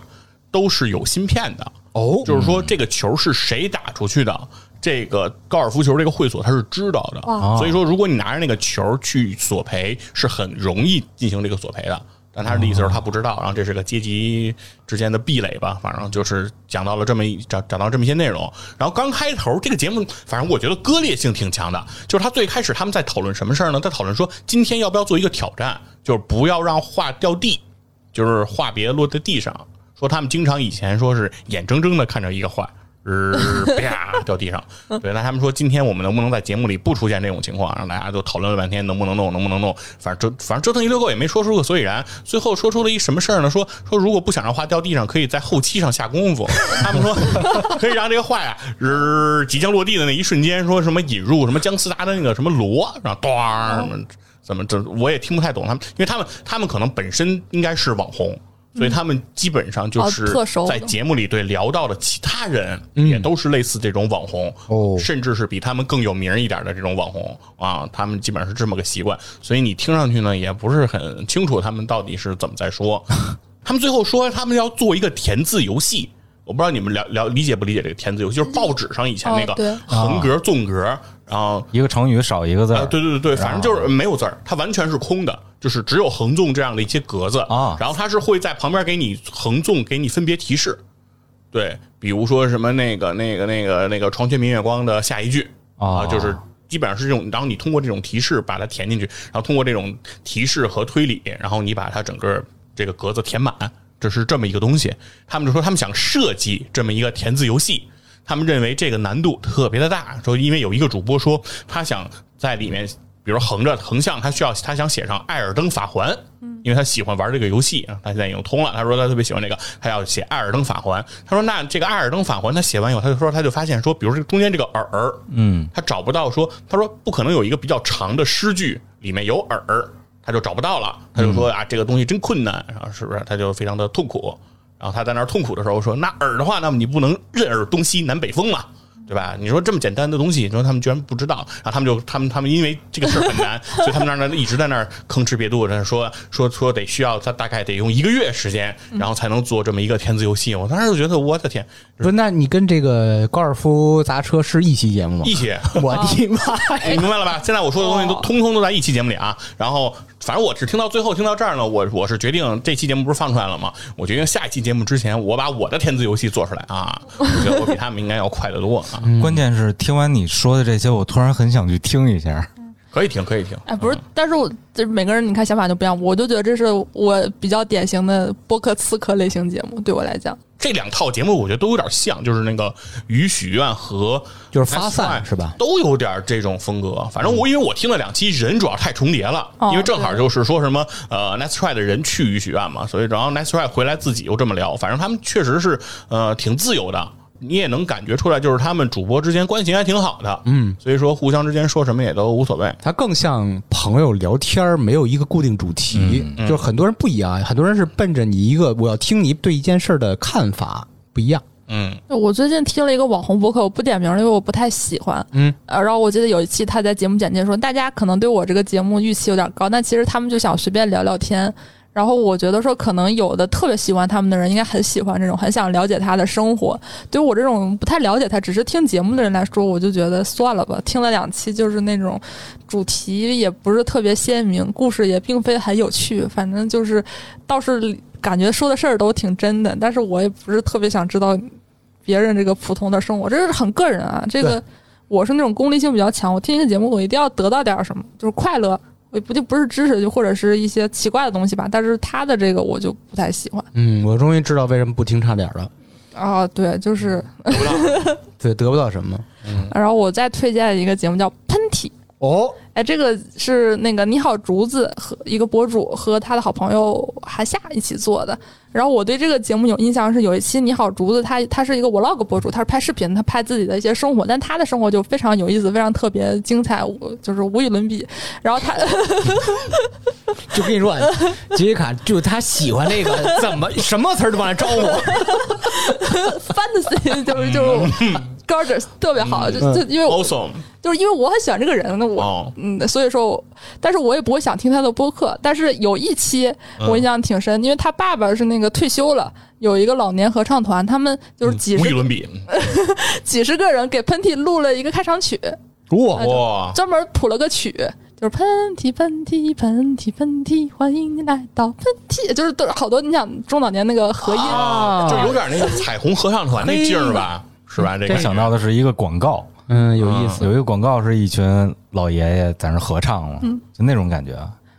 都是有芯片的。哦就是说这个球是谁打出去的，这个高尔夫球这个会所他是知道的。所以说，如果你拿着那个球去索赔，是很容易进行这个索赔的。但他的意思是他不知道，然后这是个阶级之间的壁垒吧，反正就是讲到了这么一讲讲到这么一些内容。然后刚开头这个节目，反正我觉得割裂性挺强的，就是他最开始他们在讨论什么事儿呢？在讨论说今天要不要做一个挑战，就是不要让画掉地，就是画别落在地上。说他们经常以前说是眼睁睁的看着一个画，呃，啪掉地上。对，那他们说今天我们能不能在节目里不出现这种情况，让大家都讨论了半天能不能弄，能不能弄，反正折反正折腾一溜够也没说出个所以然。最后说出了一什么事儿呢？说说如果不想让画掉地上，可以在后期上下功夫。*laughs* 他们说 *laughs* 可以让这个画呀，日，即将落地的那一瞬间，说什么引入什么姜思达的那个什么锣，然后咣什么。怎么这我也听不太懂他们，因为他们他们可能本身应该是网红，所以他们基本上就是在节目里对聊到的其他人也都是类似这种网红，哦。甚至是比他们更有名一点的这种网红啊，他们基本上是这么个习惯，所以你听上去呢也不是很清楚他们到底是怎么在说。*laughs* 他们最后说他们要做一个填字游戏，我不知道你们了了理解不理解这个填字游戏，就是报纸上以前那个横格、纵格，然后一个成语少一个字对对对对，反正就是没有字儿，它完全是空的，就是只有横纵这样的一些格子啊然后它是会在旁边给你横纵给你分别提示，对，比如说什么那个那个那个那个床前明月光的下一句哦啊，就是基本上是这种，然后你通过这种提示把它填进去，然后通过这种提示和推理，然后你把它整个这个格子填满，这是这么一个东西。他们就说他们想设计这么一个填字游戏，他们认为这个难度特别的大，说因为有一个主播说他想在里面。比如横着横向，他需要他想写上《艾尔登法环》，因为他喜欢玩这个游戏啊，他现在已经通了。他说他特别喜欢这个，他要写《艾尔登法环》。他说那这个《艾尔登法环》他写完以后，他就说他就发现说，比如这个中间这个耳，嗯，他找不到说，他说不可能有一个比较长的诗句里面有耳，他就找不到了。他就说啊，这个东西真困难，然后是不是？他就非常的痛苦。然后他在那儿痛苦的时候说，那耳的话，那么你不能任尔东西南北风嘛？对吧？你说这么简单的东西，你说他们居然不知道，然后他们就他们他们因为这个事儿很难，*laughs* 所以他们那儿呢一直在那儿吭哧瘪肚的说说说得需要他大概得用一个月时间，然后才能做这么一个填字游戏。我当时就觉得我的天，不是，那你跟这个高尔夫砸车是一期节目吗？一期 *laughs* 我的妈呀！*laughs* 你明白了吧？现在我说的东西都通通都在一期节目里啊。然后，反正我只听到最后听到这儿呢，我我是决定这期节目不是放出来了吗？我决定下一期节目之前，我把我的填字游戏做出来啊。我觉得我比他们应该要快得多啊。关键是听完你说的这些，我突然很想去听一下。可以听，可以听。哎，不是，但是我这每个人你看想法就不一样，我就觉得这是我比较典型的播客刺客类型节目，对我来讲。这两套节目我觉得都有点像，就是那个与许愿和就是发散是吧？都有点这种风格。反正我因为我听了两期，人主要太重叠了，哦因为正好就是说什么呃 Nice Try 的人去与许愿嘛，所以然后 Nice Try 回来自己又这么聊，反正他们确实是呃挺自由的。你也能感觉出来，就是他们主播之间关系还挺好的，嗯，所以说互相之间说什么也都无所谓。它更像朋友聊天儿，没有一个固定主题。就是很多人不一样，很多人是奔着你一个我要听你对一件事儿的看法不一样。嗯，我最近听了一个网红博客，我不点名了，因为我不太喜欢。嗯，呃，然后我记得有一期他在节目简介说，大家可能对我这个节目预期有点高，但其实他们就想随便聊聊天。然后我觉得说，可能有的特别喜欢他们的人，应该很喜欢这种，很想了解他的生活。对于我这种不太了解他，只是听节目的人来说，我就觉得算了吧。听了两期，就是那种主题也不是特别鲜明，故事也并非很有趣，反正就是倒是感觉说的事儿都挺真的，但是我也不是特别想知道别人这个普通的生活，这是很个人啊。这个我是那种功利性比较强，我听一个节目，我一定要得到点儿什么，就是快乐。我不就不是知识，就或者是一些奇怪的东西吧。但是他的这个我就不太喜欢嗯，我终于知道为什么不听差点了。啊。对，就是，得不到。*laughs* 对，得不到什么。嗯然后我再推荐一个节目叫《喷嚏》。哦，哎，这个是那个你好竹子和一个博主和他的好朋友韩夏一起做的。然后我对这个节目有印象是有一期你好竹子他他是一个 vlog 博主，他是拍视频，他拍自己的一些生活，但他的生活就非常有意思，非常特别精彩，我就是无与伦比。然后他就跟你说，杰西卡就他喜欢那个，怎么什么词儿都往来招呼。*laughs* fantasy 就是就是 gorgeous 特别好，就就因为就是因为我很喜欢这个人，那我、哦。嗯，所以说，但是我也不会想听他的播客。但是有一期我印象挺深，因为他爸爸是那个退休了，有一个老年合唱团，他们就是几十、无与伦比。*laughs* 几十个人给喷嚏录了一个开场曲，哇，哇，专门谱了个曲。就是喷嚏喷嚏喷嚏喷嚏，欢迎你来到喷嚏，就是都好多你想中老年那个合音，啊，就有点那个彩虹合唱团那劲儿吧，是吧？这个想到的是一个广告，嗯，有意思。有一个广告是一群老爷爷在那合唱嘛，就那种感觉。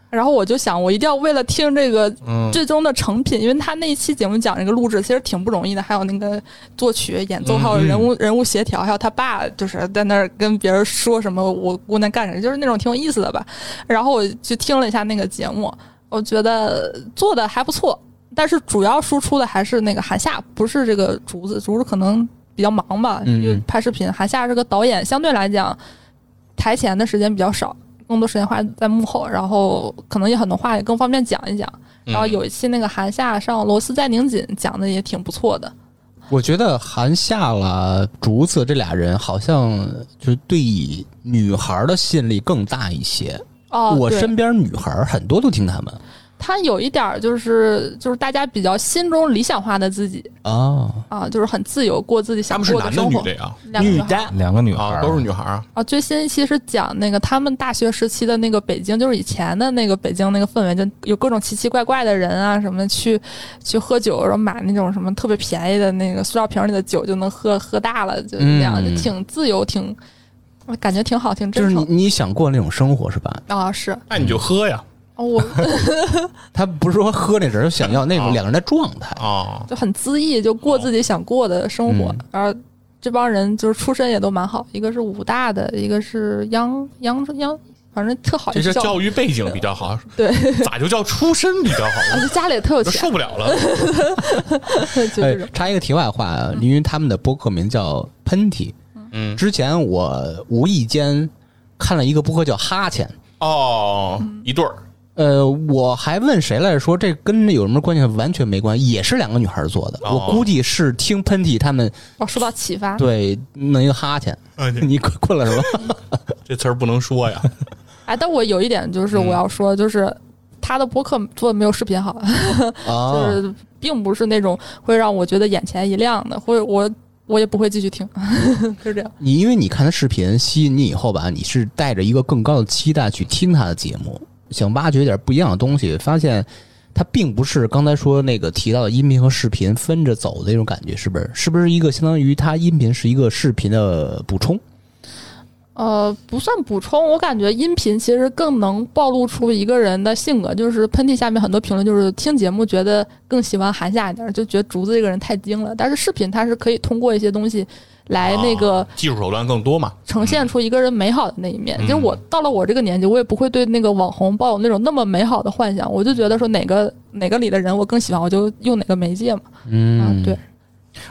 然后我就想，我一定要为了听这个嗯最终的成品，因为他那一期节目讲这个录制其实挺不容易的，还有那个作曲、演奏，还有人物、人物协调，还有他爸就是在那儿跟别人说什么我姑娘干什么，就是那种挺有意思的吧。然后我去听了一下那个节目，我觉得做的还不错，但是主要输出的还是那个韩夏，不是这个竹子，竹子可能比较忙吧，嗯就拍视频。韩夏是个导演，相对来讲台前的时间比较少。更多时间花在幕后，然后可能有很多话也更方便讲一讲。嗯然后有一期那个韩夏上螺丝在拧紧，讲的也挺不错的。我觉得韩夏了、竹子这俩人好像就是对女孩的吸引力更大一些。哦，我身边女孩很多都听他们。他有一点儿就是就是大家比较心中理想化的自己啊，啊，就是很自由过自己想他们是男的生活女。的呀？两个女孩儿的两个女孩啊，都是女孩儿啊。啊，最新一期是讲那个他们大学时期的那个北京，就是以前的那个北京那个氛围，就有各种奇奇怪怪的人啊，什么去去喝酒，然后买那种什么特别便宜的那个塑料瓶里的酒就能喝喝大了，就那样，嗯就挺自由，挺感觉挺好，挺就是你真诚你想过那种生活是吧？啊。是那你就喝呀哦我 *laughs* 他不是说喝那人就想要那种啊两个人的状态，啊！就很恣意，就过自己想过的生活，嗯。然后。这帮人就是出身也都蛮好，一个是武大的，一个是央央央，反正特好这是教育背景比较好，*laughs* 对，咋就叫出身比较好？*laughs* 家里也特有钱。都受，不了了。哎就这种，插一个题外话啊，因为他们的播客名叫喷嚏。嗯，之前我无意间看了一个播客叫哈欠，哦，一对儿呃，我还问谁来着？说这跟有什么关系？完全没关系，也是两个女孩做的。哦我估计是听喷嚏他们哦，受到启发。对弄一个哈欠，*laughs* 你困困了是吧？*laughs* 这词儿不能说呀。哎，但我有一点就是我要说，就是他的播客做的没有视频好，就 *laughs* 啊，是并不是那种会让我觉得眼前一亮的，或者我我也不会继续听，就这样。你因为你看他视频吸引你以后吧，你是带着一个更高的期待去听他的节目，想挖掘点不一样的东西，发现它并不是刚才说那个提到的音频和视频分着走的那种感觉，是不是？是不是一个相当于它音频是一个视频的补充？呃，不算补充，我感觉音频其实更能暴露出一个人的性格。就是喷嚏下面很多评论就是听节目觉得更喜欢韩夏一点，就觉得竹子这个人太精了。但是视频它是可以通过一些东西来那个啊技术手段更多嘛？呈现出一个人美好的那一面。嗯就是我到了我这个年纪，我也不会对那个网红抱有那种那么美好的幻想。我就觉得说哪个哪个里的人我更喜欢，我就用哪个媒介嘛。嗯啊，对，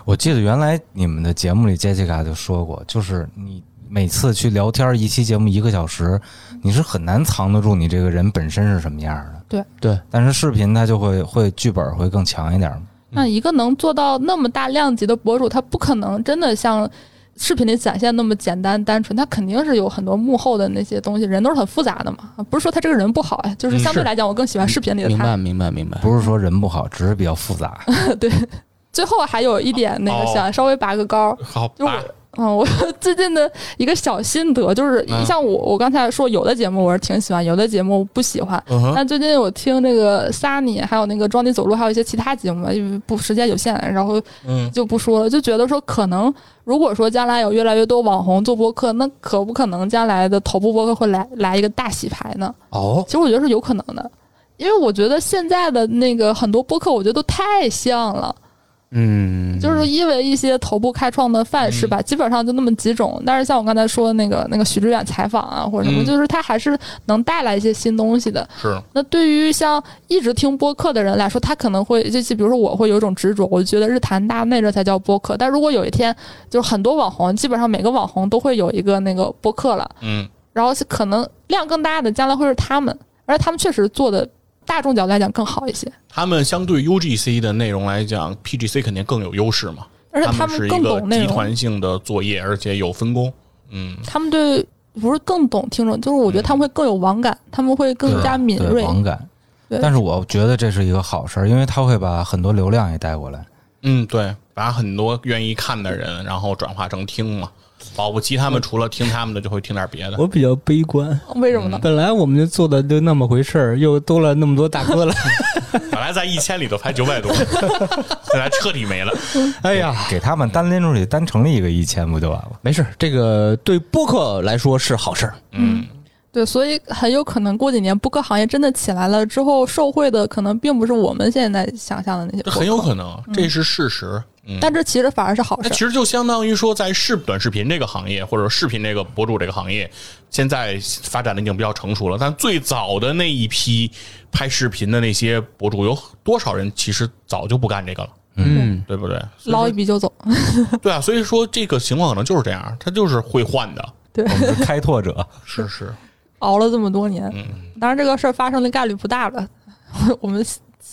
我记得原来你们的节目里，杰西卡就说过，就是你每次去聊天一期节目一个小时，你是很难藏得住你这个人本身是什么样的。对对，但是视频它就会会剧本会更强一点嘛。那一个能做到那么大量级的博主，他不可能真的像视频里展现那么简单单纯，他肯定是有很多幕后的那些东西，人都是很复杂的嘛。不是说他这个人不好呀，就是嗯相对来讲，我更喜欢视频里的他。明白明白明白。不是说人不好，只是比较复杂。*laughs* 对，最后还有一点那个哦想稍微拔个高，好嗯，我 *laughs* 最近的一个小心得就是，嗯像我我刚才说，有的节目我是挺喜欢，有的节目不喜欢。嗯，但最近我听那个 Sunny，还有那个装你走路，还有一些其他节目，因为不时间有限，然后嗯，就不说了，就觉得说可能，如果说将来有越来越多网红做播客，那可不可能将来的头部播客会来来一个大洗牌呢？哦，其实我觉得是有可能的，因为我觉得现在的那个很多播客，我觉得都太像了。嗯，就是因为一些头部开创的范式吧，基本上就那么几种。但是像我刚才说的那个那个许知远采访啊，或者什么，嗯就是他还是能带来一些新东西的。是那对于像一直听播客的人来说，他可能会就就比如说我会有一种执着，我就觉得日坛大内这才叫播客。但如果有一天，就是很多网红，基本上每个网红都会有一个那个播客了，嗯然后是可能量更大的将来会是他们，而且他们确实做的大众角度来讲更好一些，他们相对 UGC 的内容来讲，PGC 肯定更有优势嘛。而且他们更是一个懂内容。集团性的作业，而且有分工。嗯，他们对不是更懂听众，就是我觉得他们会更有网感，他们会更加敏锐。网感。对但是我觉得这是一个好事儿，因为他会把很多流量也带过来。嗯，对，把很多愿意看的人，然后转化成听嘛。保不齐他们除了听他们的，就会听点别的。我比较悲观。为什么呢？本来我们就做的就那么回事儿，又多了那么多大哥了。*laughs* 本来在一千里头排九百多，*laughs* 现在彻底没了。*laughs* 哎呀，给他们单拎出去，单成立一个一千不就完了？没事，这个对播客来说是好事儿。嗯，对，所以很有可能过几年播客行业真的起来了之后，受惠的可能并不是我们现在想象的那些这，很有可能，这是事实。嗯，但这其实反而是好事那其。实就相当于说，在视短视频这个行业，或者视频这个博主这个行业，现在发展的已经比较成熟了。但最早的那一批拍视频的那些博主，有多少人其实早就不干这个了，嗯，对不对？捞一笔就走，对啊，所以说这个情况可能就是这样，他就是会换的。对，我们是开拓者，是 *laughs* 是，*laughs* 熬了这么多年。嗯，当然，这个事儿发生的概率不大了。*laughs* 我们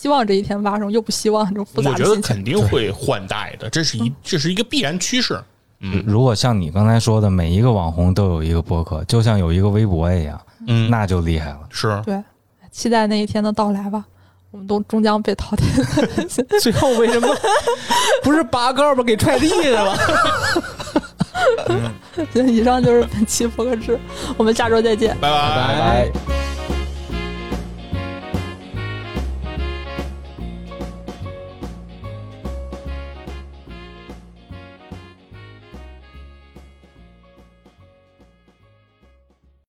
希希望这一天发生，又不希望这种复杂我觉得。肯定会换代的，这是一这是一个必然趋势。嗯如果像你刚才说的，每一个网红都有一个博客，就像有一个微博一样，嗯，那就厉害了。是对，期待那一天的到来吧。我们都终将被淘汰。*laughs* 最后为什么 *laughs* 不是拔高吧？给踹地去了？*laughs* 以上就是本期博客志，我们下周再见。拜拜拜拜。